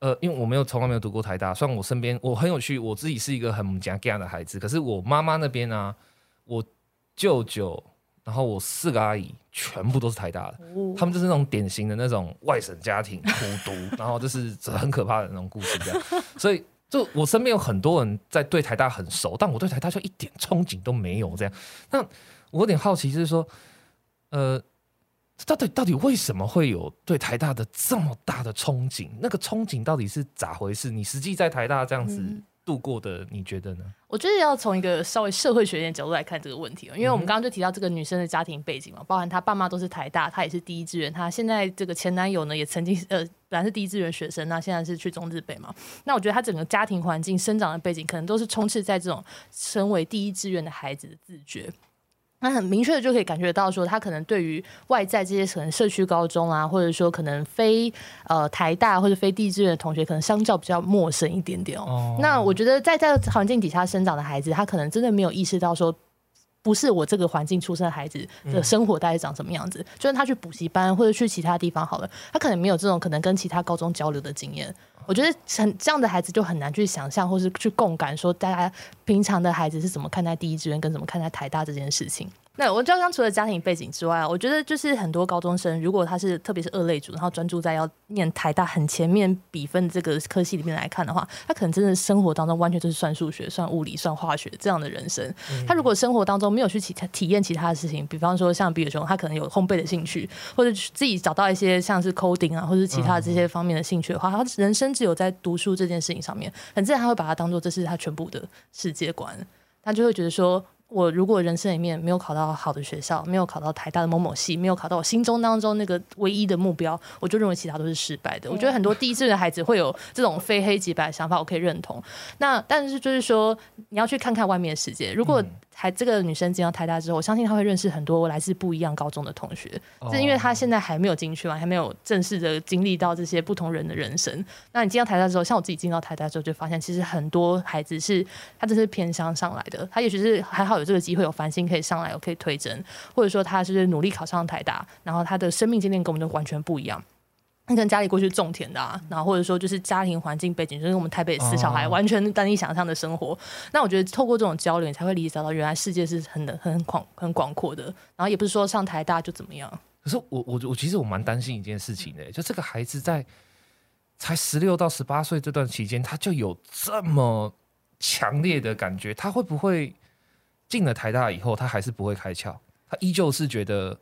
呃，因为我没有从来没有读过台大，虽然我身边我很有趣，我自己是一个很讲 gay 的孩子，可是我妈妈那边呢、我舅舅，然后我四个阿姨全部都是台大的，哦他们就是那种典型的那种外省家庭苦读，然后就是很可怕的那种故事这样，所以。就我身边有很多人在对台大很熟，但我对台大就一点憧憬都没有。这样，那我有点好奇，就是说，呃，到底到底为什么会有对台大的这么大的憧憬？那个憧憬到底是咋回事？你实际在台大这样子嗯度过的，你觉得呢？我觉得要从一个稍微社会学一点角度来看这个问题哦，因为我们刚刚就提到这个女生的家庭背景嘛，包含她爸妈都是台大，她也是第一志愿，她现在这个前男友呢也曾经呃本来是第一志愿学生，那现在是去中日北嘛，那我觉得她整个家庭环境、生长的背景，可能都是充斥在这种身为第一志愿的孩子的自觉。那很明确的就可以感觉到，说他可能对于外在这些可能社区高中啊，或者说可能非呃台大或者非地志愿的同学，可能相较比较陌生一点点哦。哦那我觉得在这个环境底下生长的孩子，他可能真的没有意识到说。不是我这个环境出生的孩子的生活大概长什么样子，就算他去补习班或者去其他地方好了，他可能没有这种可能跟其他高中交流的经验。我觉得很这样的孩子就很难去想象或是去共感，说大家平常的孩子是怎么看待第一志愿跟怎么看待台大这件事情。那我刚刚除了家庭背景之外啊，我觉得就是很多高中生，如果他是特别是二类组，然后专注在要念台大很前面比分这个科系里面来看的话，他可能真的生活当中完全就是算数学、算物理、算化学这样的人生。他如果生活当中没有去其他体验其他的事情，比方说像比尔熊，他可能有烘焙的兴趣，或者自己找到一些像是 coding 啊，或者是其他的这些方面的兴趣的话，他人生只有在读书这件事情上面，很自然他会把它当做这是他全部的世界观，他就会觉得说。我如果人生里面没有考到好的学校，没有考到台大的某某系，没有考到我心中当中那个唯一的目标，我就认为其他都是失败的。我觉得很多第一志愿的孩子会有这种非黑即白的想法，我可以认同。那但是就是说，你要去看看外面的世界。如果台这个女生进到台大之后，我相信她会认识很多来自不一样高中的同学，哦是因为她现在还没有进去嘛，还没有正式的经历到这些不同人的人生。那你进到台大之后，像我自己进到台大之后，就发现其实很多孩子是他这是偏乡上来的，他也许是还好有这个机会有繁星可以上来，我可以推甄，或者说他是努力考上台大，然后他的生命经验跟我们就完全不一样。他可能家里过去种田的啊，然后或者说就是家庭环境背景，就是我们台北死小孩哦完全单一想象的生活。那我觉得透过这种交流，你才会理解到原来世界是很的很广很广阔的。然后也不是说上台大就怎么样，可是我我我其实我蛮担心一件事情的，就这个孩子在才十六到十八岁这段期间，他就有这么强烈的感觉，他会不会进了台大以后，他还是不会开窍？他依旧是觉得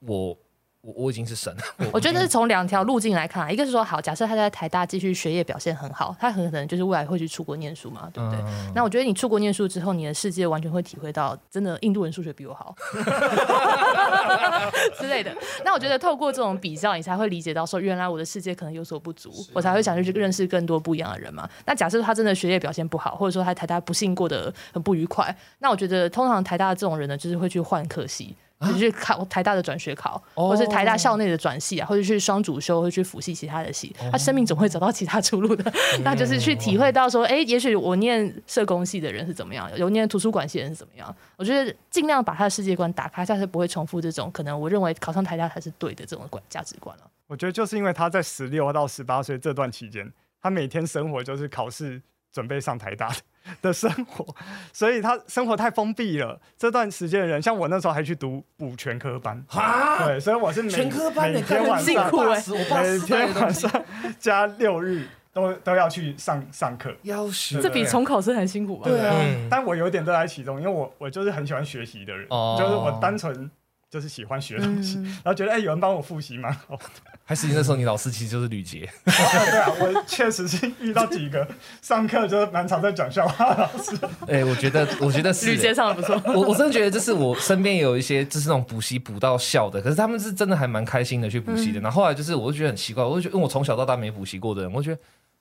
我我我已经是神了。我觉得是从两条路径来看啊，一个是说好，假设他在台大继续学业表现很好，他很可能就是未来会去出国念书嘛，对不对？嗯那我觉得你出国念书之后，你的世界完全会体会到，真的印度人数学比我好 之类的。那我觉得透过这种比较，你才会理解到说，原来我的世界可能有所不足，我才会想去认识更多不一样的人嘛。那假设他真的学业表现不好，或者说他台大不幸过得很不愉快，那我觉得通常台大这种人呢，就是会去换科系。就是去考台大的转学考，哦或是台大校内的转系啊，或者去双主修，或者去辅系其他的系，他生命总会找到其他出路的。那就是去体会到说，哎、也许我念社工系的人是怎么样，有念图书馆系的人是怎么样。我觉得尽量把他的世界观打开，下次不会重复这种可能我认为考上台大才是对的这种观价值观了。我觉得就是因为他在十六到十八岁这段期间，他每天生活就是考试准备上台大的的生活，所以他生活太封闭了。这段时间的人，像我那时候还去读补全科班，啊，对，所以我是每全科班每的天晚上辛苦每天晚上加六日都都要去上上课。要求这比重考生还辛苦吧？对啊嗯，但我有点乐在其中，因为我我就是很喜欢学习的人，哦就是我单纯就是喜欢学东西，嗯然后觉得哎、有人帮我复习蛮好。还是那时候你老师其实就是吕杰，对啊，我确实是遇到几个上课就是蛮常在讲笑话的老师。哎、我觉得我觉得是、吕杰上的不错。我我真的觉得，就是我身边也有一些就是那种补习补到笑的，可是他们是真的还蛮开心的去补习的。然后后来就是，我就觉得很奇怪，我就觉得，因为我从小到大没补习过的人，我就觉得。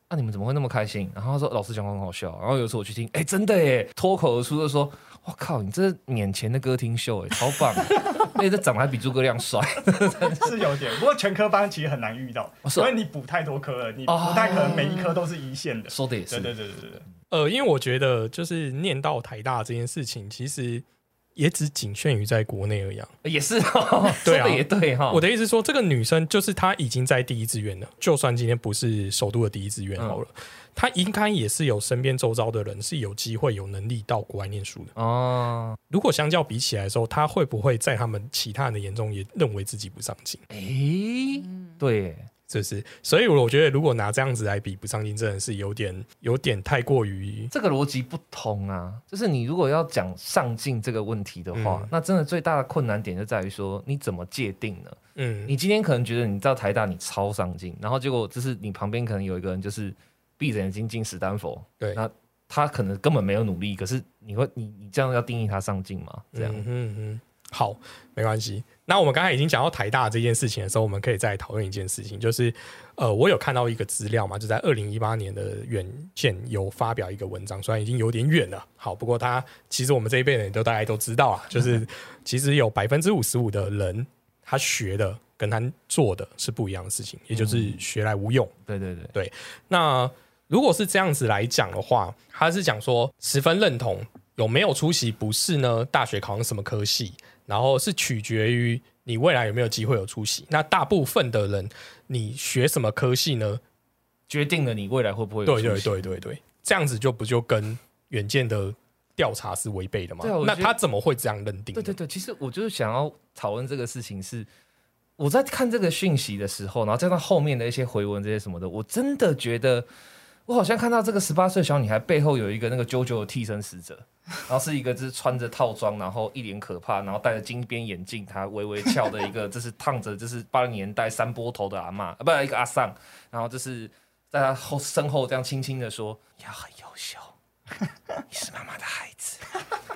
啊！你们怎么会那么开心？然后他说老师讲话很好笑。然后有一次我去听，哎、真的耶，脱口而出就说：“我靠，你这是免钱的歌厅秀，哎，超棒！而 且这长得还比诸葛亮帅。是有点，不过全科班其实很难遇到，哦是哦因为你补太多科了，你不太可能每一科都是一线的。说的也是，对对对对对对，呃，因为我觉得就是念到台大这件事情，其实也只仅限于在国内而已啊。也是、哦，对啊说的也对哈。我的意思是说，这个女生就是她已经在第一志愿了，就算今天不是首都的第一志愿好了，她应该也是有身边周遭的人是有机会、有能力到国外念书的。哦，如果相较比起来的时候，他会不会在他们其他人的眼中也认为自己不上进？哎、对耶，这是，所以我觉得如果拿这样子来比不上进，真的是有点有点太过于这个逻辑不通啊。就是你如果要讲上进这个问题的话，嗯那真的最大的困难点就在于说你怎么界定呢？嗯你今天可能觉得你到台大你超上进，然后结果就是你旁边可能有一个人就是闭着眼睛进史丹佛，对。那他可能根本没有努力，可是你会你你这样要定义他上进吗？这样、嗯哼哼，好，没关系。那我们刚才已经讲到台大这件事情的时候，我们可以再讨论一件事情，就是呃，我有看到一个资料嘛，就在二零一八年的远见有发表一个文章，虽然已经有点远了，好，不过他其实我们这一辈人都大概都知道啊，就是其实有百分之五十五的人他学的跟他做的是不一样的事情，也就是学来无用。对对。对，那如果是这样子来讲的话，他是讲说十分认同有没有出席不是呢？大学考上什么科系，然后是取决于你未来有没有机会有出席。那大部分的人，你学什么科系呢？决定了你未来会不会有对对出息对对对，这样子就不就跟远见的调查是违背的吗对啊我？觉得那他怎么会这样认定呢？对对对，其实我就是想要讨论这个事情是。我在看这个讯息的时候，然后再到后面的一些回文这些什么的，我真的觉得，我好像看到这个十八岁小女孩背后有一个那个啾啾的替身使者，然后是一个就是穿着套装，然后一脸可怕，然后戴着金边眼镜，她微微翘的一个，就是烫着就是八零年代三波头的阿嬷，啊，不是一个阿桑，然后就是在她后身后这样轻轻的说：“你要很优秀，你是妈妈的孩子，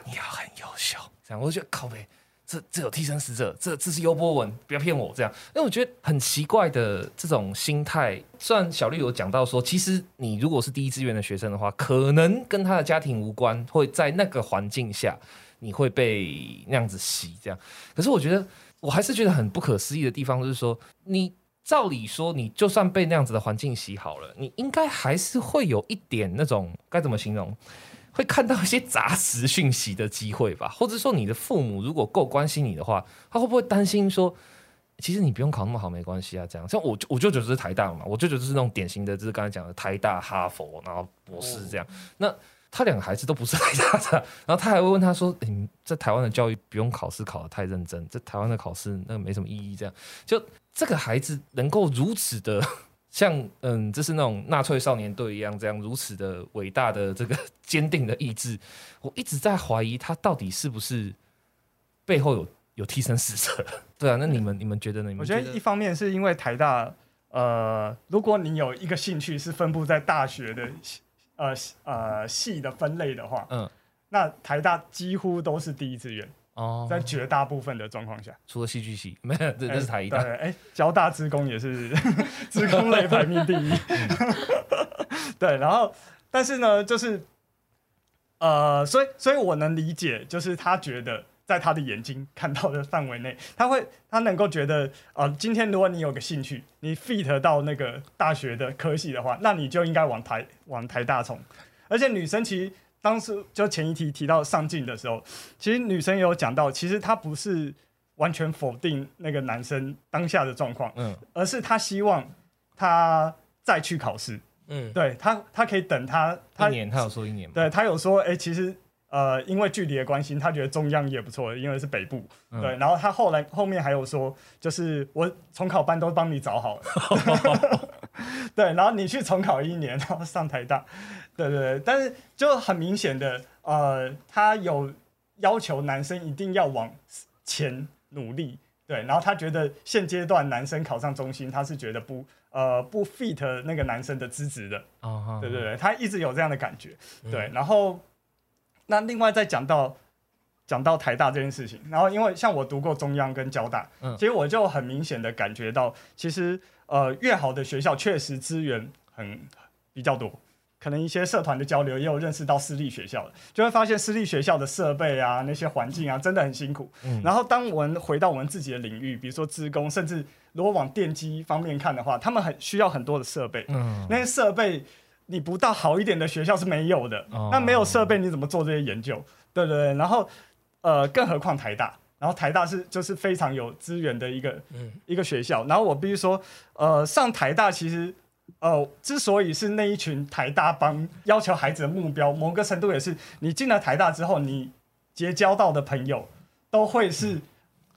你要很优秀。”这样我就觉得靠背。这这有替身使者，这这是优波文，不要骗我这样。因为我觉得很奇怪的这种心态。虽然小绿有讲到说，其实你如果是第一志愿的学生的话，可能跟他的家庭无关，会在那个环境下，你会被那样子洗这样。可是我觉得我还是觉得很不可思议的地方，就是说你照理说你就算被那样子的环境洗好了，你应该还是会有一点那种该怎么形容？会看到一些杂食讯息的机会吧，或者说你的父母如果够关心你的话，他会不会担心说，其实你不用考那么好没关系啊？这样，像我我舅舅是台大嘛，我舅舅就是那种典型的，就是刚才讲的台大、哈佛，然后博士这样。那他两个孩子都不是台大的，然后他还会问他说：“你在台湾的教育不用考试考得太认真，在台湾的考试那个没什么意义。”这样，就这个孩子能够如此的。像嗯，这是那种纳粹少年队一样，这样如此的伟大的这个 坚定的意志，我一直在怀疑他到底是不是背后有有替身使者？对啊，那你们你们觉得呢？我觉得一方面是因为台大，呃，如果你有一个兴趣是分布在大学的呃呃系的分类的话，嗯，那台大几乎都是第一志愿。哦，在绝大部分的状况下，除了戏剧系，没有，这是台大。对，哎，交大职工也是 职工类排名第一。对，然后，但是呢，就是，呃，所以，所以我能理解，就是他觉得在他的眼睛看到的范围内，他会，他能够觉得，呃，今天如果你有个兴趣，你 fit 到那个大学的科系的话，那你就应该往台往台大冲。而且女生其实。当时就前一题提到上镜的时候，其实女生也有讲到，其实她不是完全否定那个男生当下的状况，嗯，而是她希望他再去考试，嗯，对他，他可以等他，他一年，他有说一年，对他有说，哎，其实呃，因为距离的关系，他觉得中央也不错，因为是北部，对，然后他后来后面还有说，就是我重考班都帮你找好了，对，然后你去重考一年，然后上台大。对对对，但是就很明显的，呃，他有要求男生一定要往前努力，对，然后他觉得现阶段男生考上中心，他是觉得不呃不 fit 那个男生的资质的，哦，对对对，他一直有这样的感觉，对，然后那另外再讲到讲到台大这件事情，然后因为像我读过中央跟交大，嗯，其实我就很明显的感觉到，其实呃越好的学校确实资源很比较多。可能一些社团的交流，也有认识到私立学校的，就会发现私立学校的设备啊，那些环境啊，真的很辛苦。然后，当我们回到我们自己的领域，比如说职工，甚至如果往电机方面看的话，他们很需要很多的设备。嗯，那些设备你不到好一点的学校是没有的。那没有设备，你怎么做这些研究？对对对。然后，呃，更何况台大，然后台大是就是非常有资源的一个一个学校。然后我必须说，呃，上台大其实。呃，之所以是那一群台大帮要求孩子的目标，某个程度也是你进了台大之后，你结交到的朋友都会是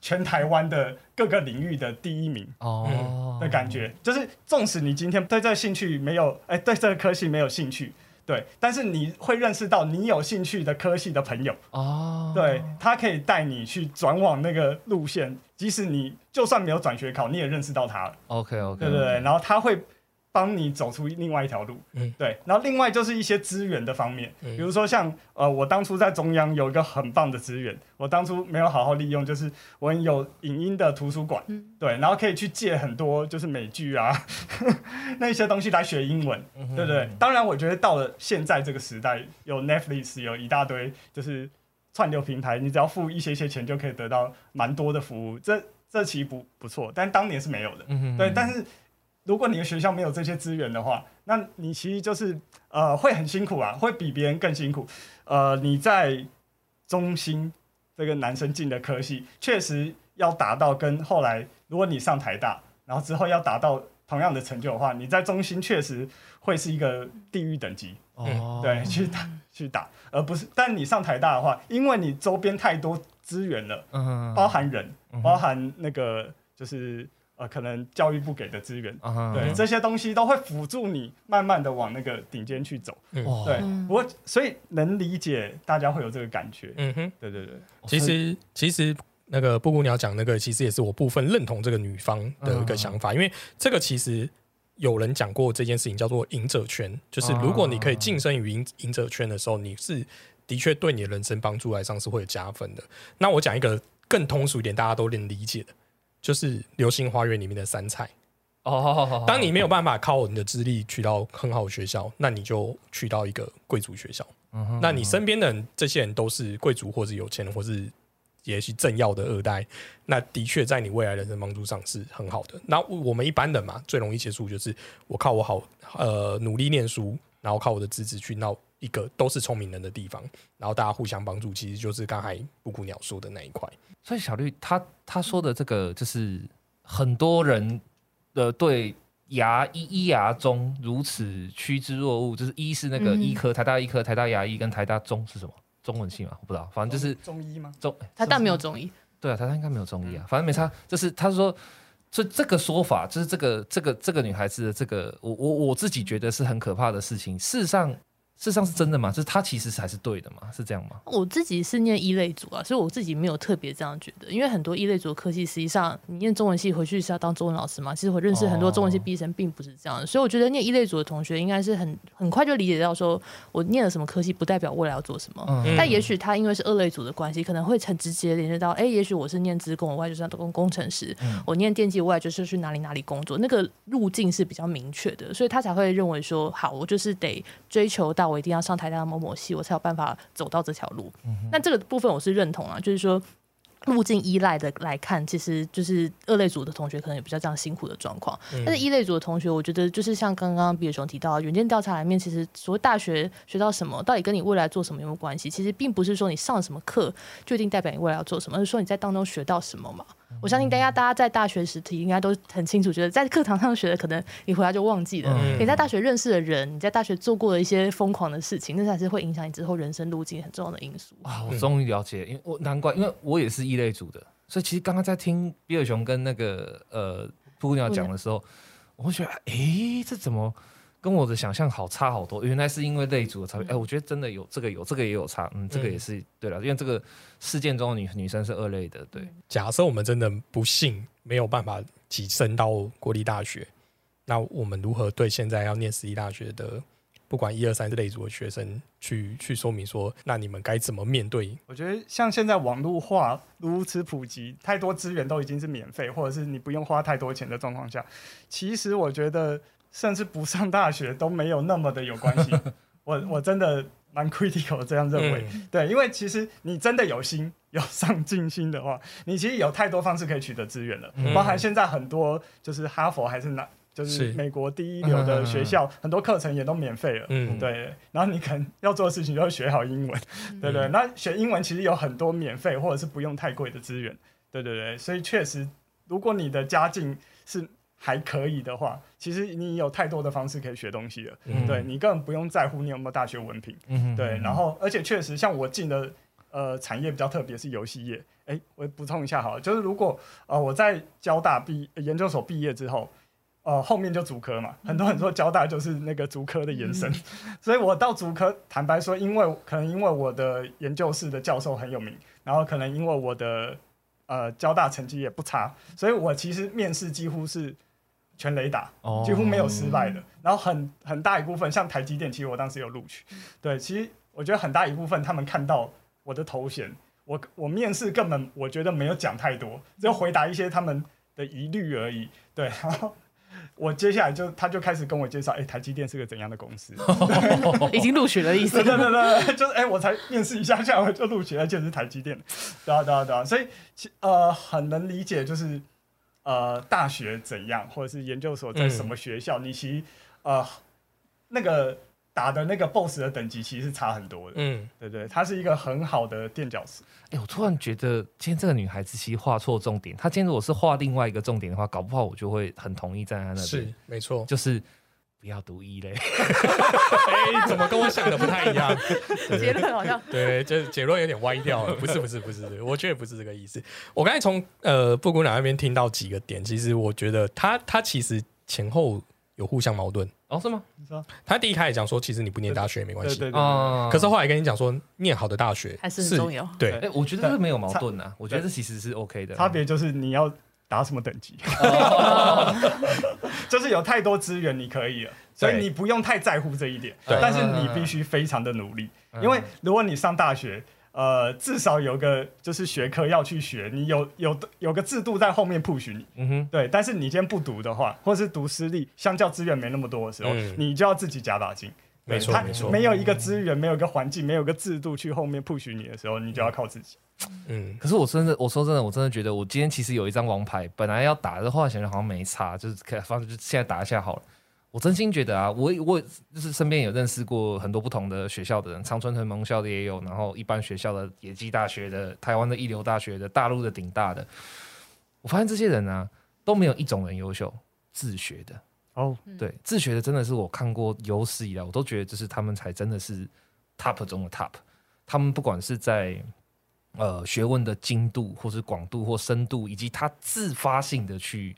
全台湾的各个领域的第一名哦的感觉。就是纵使你今天对这个兴趣没有，哎，对这个科系没有兴趣，对，但是你会认识到你有兴趣的科系的朋友哦，对他可以带你去转往那个路线，即使你就算没有转学考，你也认识到他了。OK OK，对对对，然后他会。帮你走出另外一条路，嗯，对，然后另外就是一些资源的方面，比如说像呃，我当初在中央有一个很棒的资源，我当初没有好好利用，就是我有影音的图书馆，对，然后可以去借很多就是美剧啊 那些东西来学英文，对不对？当然，我觉得到了现在这个时代，有 Netflix，有一大堆就是串流平台，你只要付一些些钱就可以得到蛮多的服务，这这其实不不错，但当年是没有的，对，但是。如果你的学校没有这些资源的话，那你其实就是呃会很辛苦啊，会比别人更辛苦。呃，你在中心这个男生进的科系，确实要达到跟后来如果你上台大，然后之后要达到同样的成就的话，你在中心确实会是一个地狱等级哦，对，去打去打，而不是。但你上台大的话，因为你周边太多资源了，嗯，包含人，包含那个就是。呃，可能教育部给的资源，对这些东西都会辅助你慢慢的往那个顶尖去走。对，不过所以能理解大家会有这个感觉。嗯哼，对对对。其实其实那个布谷鸟讲那个，其实也是我部分认同这个女方的一个想法，因为这个其实有人讲过这件事情叫做赢者圈，就是如果你可以晋升于赢赢者圈的时候，你是的确对你的人生帮助来上是会有加分的。那我讲一个更通俗一点，大家都能理解的。就是《流星花园》里面的三菜哦。当你没有办法靠你的资历去到很好的学校，那你就去到一个贵族学校。嗯哼那你身边的人，这些人都是贵族，或是有钱人，或是也许政要的二代，那的确在你未来人生帮助上是很好的。那我们一般人嘛，最容易接触就是我靠我好呃努力念书，然后靠我的资质去闹一个都是聪明人的地方，然后大家互相帮助，其实就是刚才布谷鸟说的那一块。所以小绿他他说的这个就是很多人的对牙医医牙中如此趋之若鹜，就是医是那个嗯医科，台大医科、台大牙医跟台大中是什么？中文系嘛，我不知道，反正就是中医吗？中台大没有中医，对啊，台大应该没有中医啊，反正没差。就是他说，所以这个说法，就是这个这个这个女孩子的这个，我我我自己觉得是很可怕的事情。事实上，事实上是真的吗？就是他其实才是对的嘛？是这样吗？我自己是念一类组啊，所以我自己没有特别这样觉得，因为很多一类组的科系，实际上你念中文系回去是要当中文老师嘛。其实我认识很多中文系毕业生并不是这样的，所以我觉得念一类组的同学应该是很很快就理解到说，我念了什么科系不代表未来要做什么。嗯但也许他因为是二类组的关系，可能会很直接连接到，哎，也许我是念职工，我外就是要当工程师；嗯我念电机，我未来就是去哪里哪里工作，那个路径是比较明确的，所以他才会认为说，好，我就是得追求到我一定要上台大某某系，我才有办法走到这条路。那这个部分我是认同啊，就是说。路径依赖的来看，其实就是二类组的同学可能也比较这样辛苦的状况，但是一类组的同学，我觉得就是像刚刚比尔熊提到的，远见调查里面，其实所谓大学学到什么，到底跟你未来做什么有没有关系？其实并不是说你上什么课就一定代表你未来要做什么，而是说你在当中学到什么嘛。我相信大家大家在大学时期应该都很清楚，觉得在课堂上学的，可能你回来就忘记了。嗯你在大学认识的人，你在大学做过的一些疯狂的事情，那才是会影响你之后人生路径很重要的因素。啊，我终于了解，因为我难怪，因为我也是异类组的，所以其实刚刚在听比尔熊跟那个呃布谷鸟讲的时候，我会觉得，诶，这怎么跟我的想象好差好多？原来是因为类组的差别。哎、我觉得真的有这个有这个也有差，嗯，这个也是、对了，因为这个事件中的女女生是二类的，对，假设我们真的不幸没有办法跻身到国立大学，那我们如何对现在要念私立大学的，不管一二三类组的学生去去说明说，那你们该怎么面对？我觉得像现在网络化如此普及，太多资源都已经是免费，或者是你不用花太多钱的状况下，其实我觉得甚至不上大学都没有那么的有关系。我我真的蛮 critical 这样认为，嗯对，因为其实你真的有心、有上进心的话，你其实有太多方式可以取得资源了，嗯包含现在很多就是哈佛还是哪。就是是美国第一流的学校，很多课程也都免费了。嗯，对，然后你可能要做的事情就是学好英文，对对。那学英文其实有很多免费或者是不用太贵的资源，对对对。所以确实，如果你的家境是还可以的话，其实你有太多的方式可以学东西了。嗯对你根本不用在乎你有没有大学文凭。嗯对，然后而且确实像我进的呃产业比较特别，是游戏业。哎，我补充一下好了，就是如果呃我在交大毕研究所毕业之后。呃，后面就主科嘛，很多很多交大就是那个主科的延伸，所以我到主科，坦白说，因为可能因为我的研究室的教授很有名，然后可能因为我的呃交大成绩也不差，所以我其实面试几乎是全雷打，哦几乎没有失败的。然后很很大一部分，像台积电，其实我当时有录取。对，其实我觉得很大一部分他们看到我的头衔，我我面试根本我觉得没有讲太多，只有回答一些他们的疑虑而已。对，然后我接下来就他就开始跟我介绍，哎、台积电是个怎样的公司？已经录取了意思 对。对对对，就是哎、我才面试一下下，我就录取了，而且是台积电。对啊对啊对啊，所以其呃很能理解，就是呃大学怎样，或者是研究所在什么学校，你其实呃那个打的那个 BOSS 的等级其实是差很多的。嗯，对对，它是一个很好的垫脚石。哎、我突然觉得今天这个女孩子其实画错重点。她今天如果是画另外一个重点的话，搞不好我就会很同意站在她那是，没错。就是不要读一类。哎，怎么跟我想的不太一样？结论好像对，就是结论有点歪掉 了。不是，不是，不是，我觉得不是这个意思。我刚才从呃布谷鸟那边听到几个点，其实我觉得他他其实前后有互相矛盾。哦，是吗？你说他第一开始讲说，其实你不念大学也没关系，对对可是后来跟你讲说，念好的大学还是很重要。对哎、我觉得这没有矛盾啊，我觉得这其实是 OK 的。差别就是你要打什么等级，就是有太多资源你可以了，所以你不用太在乎这一点，对但是你必须非常的努力，嗯因为如果你上大学。呃，至少有个就是学科要去学，你有有有个制度在后面 push 你，嗯哼，对。但是你今天不读的话，或是读私立，相较资源没那么多的时候，嗯你就要自己加把劲。它没错没错，没有一个资源，没有一个环境，没有一个制度去后面 push 你的时候，你就要靠自己。嗯，可是我真的，我说真的，我真的觉得我今天其实有一张王牌，本来要打的，后来想想好像没差，就是可反正就现在打一下好了。我真心觉得啊，我我就是身边有认识过很多不同的学校的人，长春藤盟校的也有，然后一般学校的野鸡大学的、台湾的一流大学的、大陆的顶大的，我发现这些人啊都没有一种人优秀，自学的。哦，对，自学的真的是我看过有史以来，我都觉得就是他们才真的是 top 中的 top。他们不管是在呃学问的精度，或是广度或深度，以及他自发性的去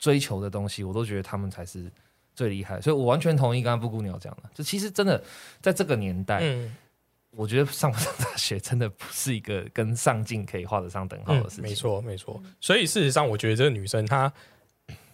追求的东西，我都觉得他们才是最厉害。所以我完全同意刚刚布谷鸟讲的，就其实真的在这个年代，嗯我觉得上不上大学真的不是一个跟上进可以画得上等号的事情。嗯没错没错。所以事实上，我觉得这个女生她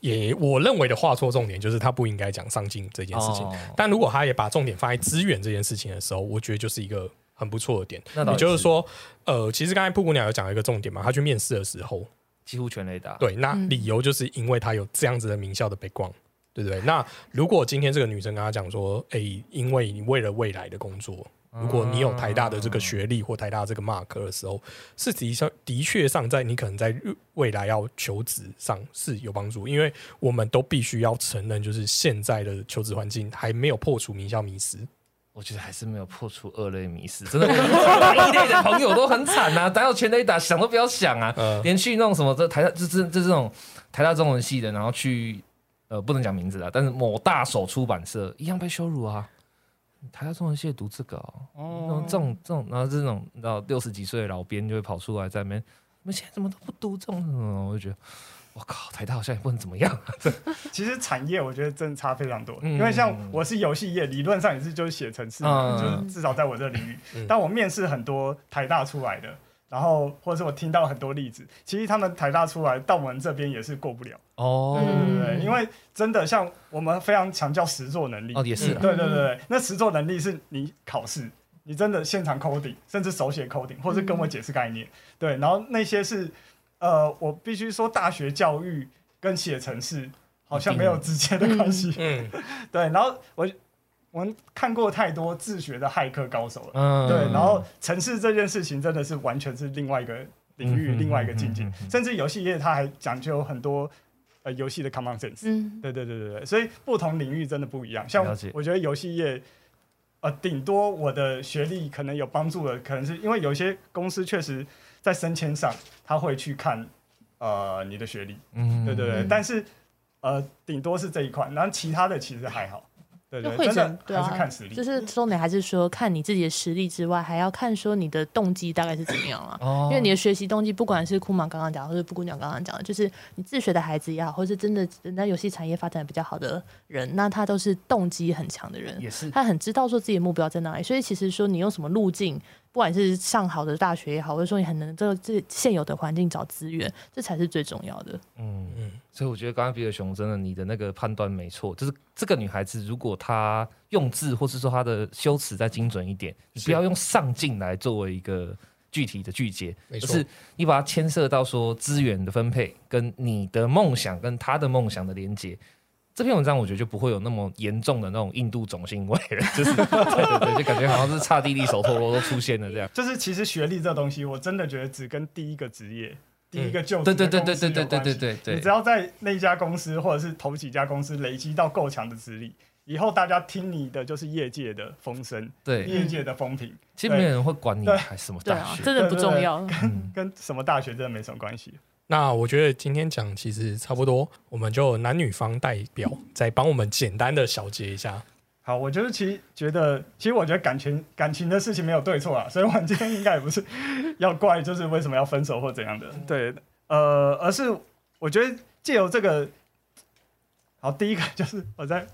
也我认为的画错重点，就是他不应该讲上进这件事情。哦但如果他也把重点放在资源这件事情的时候，我觉得就是一个很不错的点。那倒也就是说，呃，其实刚才布谷鸟有讲了一个重点嘛，他去面试的时候，几乎全雷达。对，那嗯理由就是因为他有这样子的名校的 background，对不对？那如果今天这个女生跟他讲说，诶，因为你为了未来的工作，如果你有台大的这个学历或台大这个 mark 的时候，是的确的确上在你可能在未来要求职上是有帮助，因为我们都必须要承认，就是现在的求职环境还没有破除名校迷失。我觉得还是没有破除二类迷失，真的，我打一类的朋友都很惨呐、啊，打有全雷打想都不要想啊，呃，连去那种什么这台大，这这这这种台大中文系的，然后去呃不能讲名字啊，但是某大手出版社一样被羞辱啊。台大中文系的读这个哦，这种这种，然后这种然后六十几岁的老编就会跑出来在那边，你们现在怎么都不读这种？我就觉得，我靠，台大好像也不能怎么样。其实产业我觉得真的差非常多，嗯因为像我是游戏业，理论上也是就是写程式嗯，就是至少在我这个领域嗯。但我面试很多台大出来的，然后或者是我听到很多例子，其实他们台大出来到我们这边也是过不了，哦，对嗯对对，因为真的像我们非常强调实作能力，哦也是啦，对对对对，那实作能力是你考试，你真的现场 coding，甚至手写 coding，或是跟我解释概念，对，然后那些是呃，我必须说大学教育跟写程式好像没有直接的关系，嗯，对，然后我我们看过太多自学的骇客高手了，嗯。对，然后城市这件事情真的是完全是另外一个领域，嗯另外一个境界。嗯嗯嗯，嗯甚至游戏业它还讲究很多呃游戏的 common sense，嗯，对对对对对，所以不同领域真的不一样。像我觉得游戏业，呃，顶多我的学历可能有帮助的，可能是因为有些公司确实在升迁上他会去看呃你的学历，嗯。对对。但是呃顶多是这一块，然后其他的其实还好，对对，就会诊对啊看实力。就是重点还是说看你自己的实力之外，还要看说你的动机大概是怎么样啊。哦因为你的学习动机，不管是库玛刚刚讲，或者布谷鸟刚刚讲的，就是你自学的孩子也好，或是真的人家游戏产业发展比较好的人，那他都是动机很强的人，也是他很知道说自己的目标在哪里。所以其实说你用什么路径，不管是上好的大学也好，或者说你很能这个这现有的环境找资源，这才是最重要的。嗯嗯嗯，所以我觉得刚刚比尔熊真的你的那个判断没错，就是这个女孩子如果她用字或是说她的修辞再精准一点，你不要用上进来作为一个具体的句解，没错就是你把它牵涉到说资源的分配跟你的梦想跟她的梦想的连接。这篇文章我觉得就不会有那么严重的那种印度种姓味了，就是对对对，就感觉好像是刹帝利手陀螺都出现了这样。就是其实学历这东西，我真的觉得只跟第一个职业、第一个就职对对对的公司对对对对有关系。对对对你只，要在那家公司或者是头几家公司累积到够强的资历，以后大家听你的就是业界的风声，对，业界的风评，其实没有人会管你什么大学，真的不重要。跟跟什么大学真的没什么关系。那我觉得今天讲其实差不多，我们就男女方代表再帮我们简单的小结一下。好，我就是其实觉得，其实我觉得感情感情的事情没有对错啊，所以我们今天应该也不是要怪就是为什么要分手或怎样的，对，呃，而是我觉得借由这个，好，第一个就是我再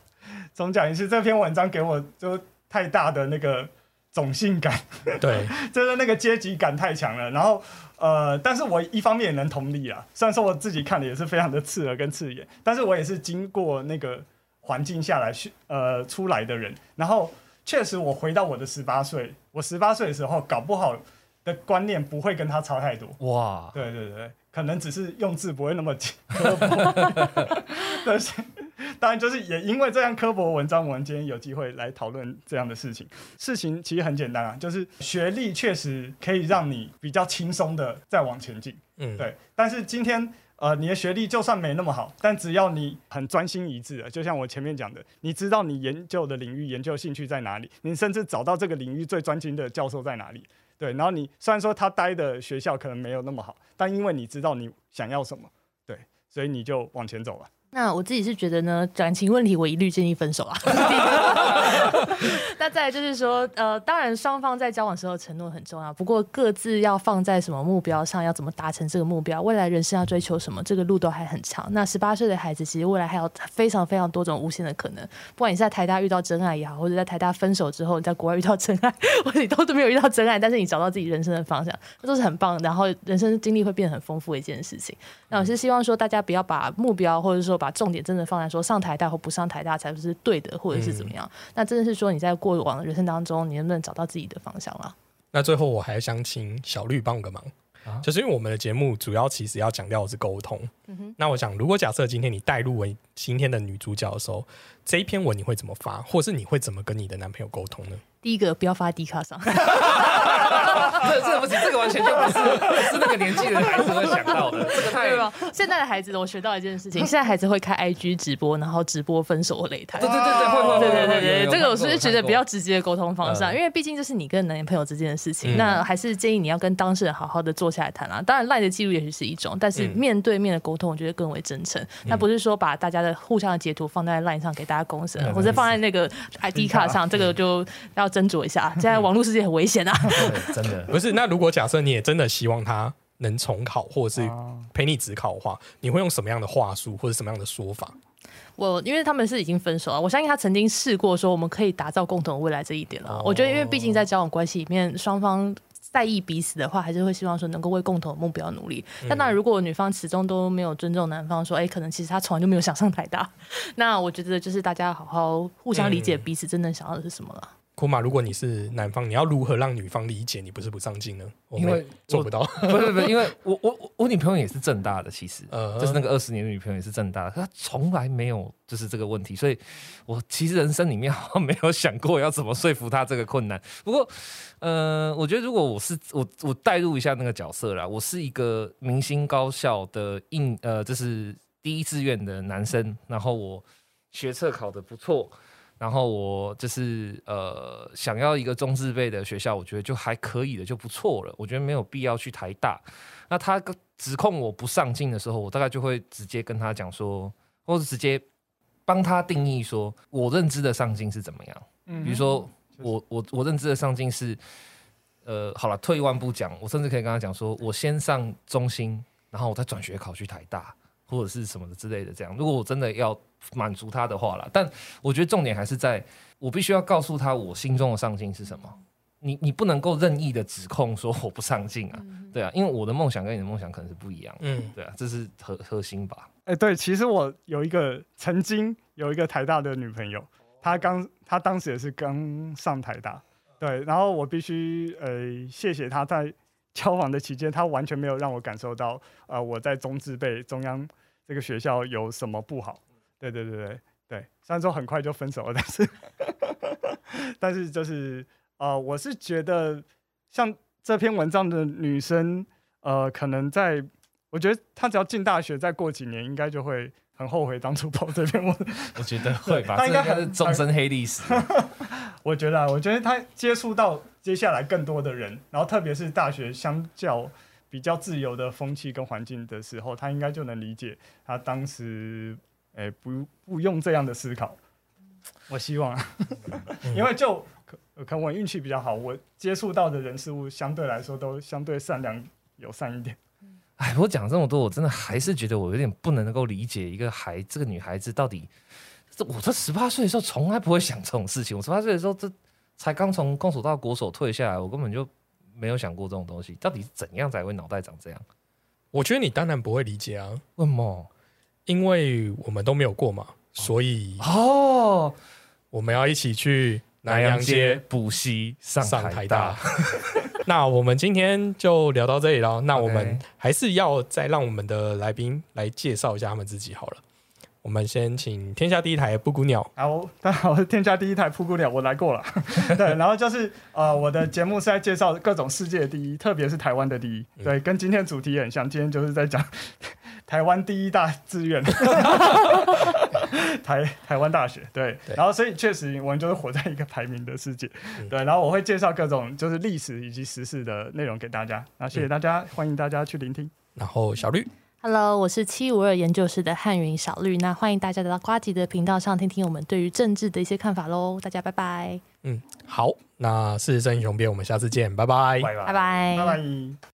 重讲一次，这篇文章给我就太大的那个种性感，对，就是那个阶级感太强了。然后呃，但是我一方面也能同理啊，虽然说我自己看的也是非常的刺耳跟刺眼，但是我也是经过那个环境下来去呃出来的人。然后确实，我回到我的十八岁，我十八岁的时候，搞不好的观念不会跟他差太多。哇，对对对，可能只是用字不会那么 但是 当然就是也因为这样科博文章，我们今天有机会来讨论这样的事情。事情其实很简单啊，就是学历确实可以让你比较轻松的再往前进。嗯，对，但是今天呃，你的学历就算没那么好，但只要你很专心一致的，就像我前面讲的，你知道你研究的领域、研究兴趣在哪里，你甚至找到这个领域最专精的教授在哪里。对，然后你虽然说他待的学校可能没有那么好，但因为你知道你想要什么，对，所以你就往前走了。那我自己是觉得呢，感情问题我一律建议分手啊。那再来就是说，呃，当然双方在交往时候承诺很重要，不过各自要放在什么目标上，要怎么达成这个目标，未来人生要追求什么，这个路都还很长。那十八岁的孩子，其实未来还有非常非常多种无限的可能。不管你是在台大遇到真爱也好，或者在台大分手之后你在国外遇到真爱，或者你都都没有遇到真爱，但是你找到自己人生的方向，那都是很棒，然后人生经历会变得很丰富的一件事情。那我是希望说，大家不要把目标或者说把重点真的放在说上台大或不上台大才是对的，或者是怎么样。那真的是说你在过往的人生当中，你能不能找到自己的方向啊？那最后我还想请小绿帮我个忙，啊就是因为我们的节目主要其实要强调的是沟通。嗯哼，那我想，如果假设今天你带入为今天的女主角的时候，这一篇文你会怎么发，或是你会怎么跟你的男朋友沟通呢？第一个不要发低卡上，这这个不是，这个完全就不是是那个年纪的孩子会想到的，这个太对吧？现在的孩子，我学到一件事情，现在孩子会开 IG 直播，然后直播分手擂台。对对对对，会会会对对对会对，这个我是觉得比较。直接的沟通方式啊，嗯因为毕竟这是你跟男朋友之间的事情，嗯那还是建议你要跟当事人好好的坐下来谈啊。当然，赖的记录也许是一种，但是嗯面对面的沟通，我觉得更为真诚。那不是说把大家的互相的截图放在 line 上给大家公审，嗯或者放在那个 ID 卡上，这个就要斟酌一下。现在网络世界很危险啊。真的。不是，那如果假设你也真的希望他能重考，或者是啊陪你只考的话，你会用什么样的话术或者什么样的说法？我因为他们是已经分手了，我相信他曾经试过说我们可以打造共同的未来这一点了。哦我觉得，因为毕竟在交往关系里面，双方在意彼此的话，还是会希望说能够为共同的目标努力。但当然，如果女方始终都没有尊重男方，说哎，可能其实他从来就没有想上台大，那我觉得就是大家好好互相理解彼此真正想要的是什么了。库玛，如果你是男方，你要如何让女方理解你不是不上进呢？我因为做不到。不是不是，因为我我我我女朋友也是正大的，其实呃就是那个二十年的女朋友也是正大的，她从来没有就是这个问题，所以我其实人生里面好像没有想过要怎么说服她这个困难。不过，呃，我觉得如果我是我我代入一下那个角色啦，我是一个明星高校的应呃，就是第一志愿的男生，然后我学测考得不错。然后我就是呃想要一个中字辈的学校，我觉得就还可以的，就不错了。我觉得没有必要去台大。那他指控我不上进的时候，我大概就会直接跟他讲说，或者直接帮他定义说，我认知的上进是怎么样。嗯比如说我我我认知的上进是，呃，好了，退一万步讲，我甚至可以跟他讲说，我先上中心，然后我再转学考去台大。或者是什么的之类的，这样。如果我真的要满足他的话啦，但我觉得重点还是在我必须要告诉他我心中的上进是什么。你你不能够任意的指控说我不上进啊，对啊，因为我的梦想跟你的梦想可能是不一样的，嗯，对啊，这是核核心吧。哎、对，其实我有一个曾经有一个台大的女朋友，她刚她当时也是刚上台大，对，然后我必须呃谢谢她在交往的期间，她完全没有让我感受到呃我在中字辈中央这个学校有什么不好，对对对对对，虽然说很快就分手了，但是但是就是呃我是觉得像这篇文章的女生呃可能在。我觉得她只要进大学，再过几年，应该就会很后悔当初跑这篇文。我觉得会吧，她应该还是很终身黑历史。我觉得啊，我觉得她接触到接下来更多的人，然后特别是大学相较比较自由的风气跟环境的时候，他应该就能理解他当时，哎、不不用这样的思考。我希望啊，因为就可可能我运气比较好，我接触到的人事物相对来说都相对善良友善一点。哎，我讲这么多，我真的还是觉得我有点不能够理解一个孩这个女孩子到底，这我这十八岁的时候从来不会想这种事情。我十八岁的时候，这才刚从空手道国手退下来，我根本就没有想过这种东西。到底是怎样才会脑袋长这样？我觉得你当然不会理解啊，为什么？因为我们都没有过嘛，所以哦，我们要一起去南洋街补习上上台台大。那我们今天就聊到这里了。那我们还是要再让我们的来宾来介绍一下他们自己好了。我们先请天下第一台布谷鸟。好，大家好，我是天下第一台布谷鸟，我来过了。对，然后就是呃，我的节目是在介绍各种世界第一，特别是台湾的第一。对，跟今天主题也很像，今天就是在讲台湾第一大志愿，台台湾大学。对，对然后所以确实我们就是活在一个排名的世界。嗯对，然后我会介绍各种就是历史以及时事的内容给大家。那谢谢大家，欢迎大家去聆听。然后小绿，Hello，我是七五二研究室的汉云小绿，那欢迎大家来到瓜吉的频道上听听我们对于政治的一些看法喽。大家拜拜，嗯，好，那事实胜英雄辩，我们下次见，拜拜。拜拜拜，拜拜。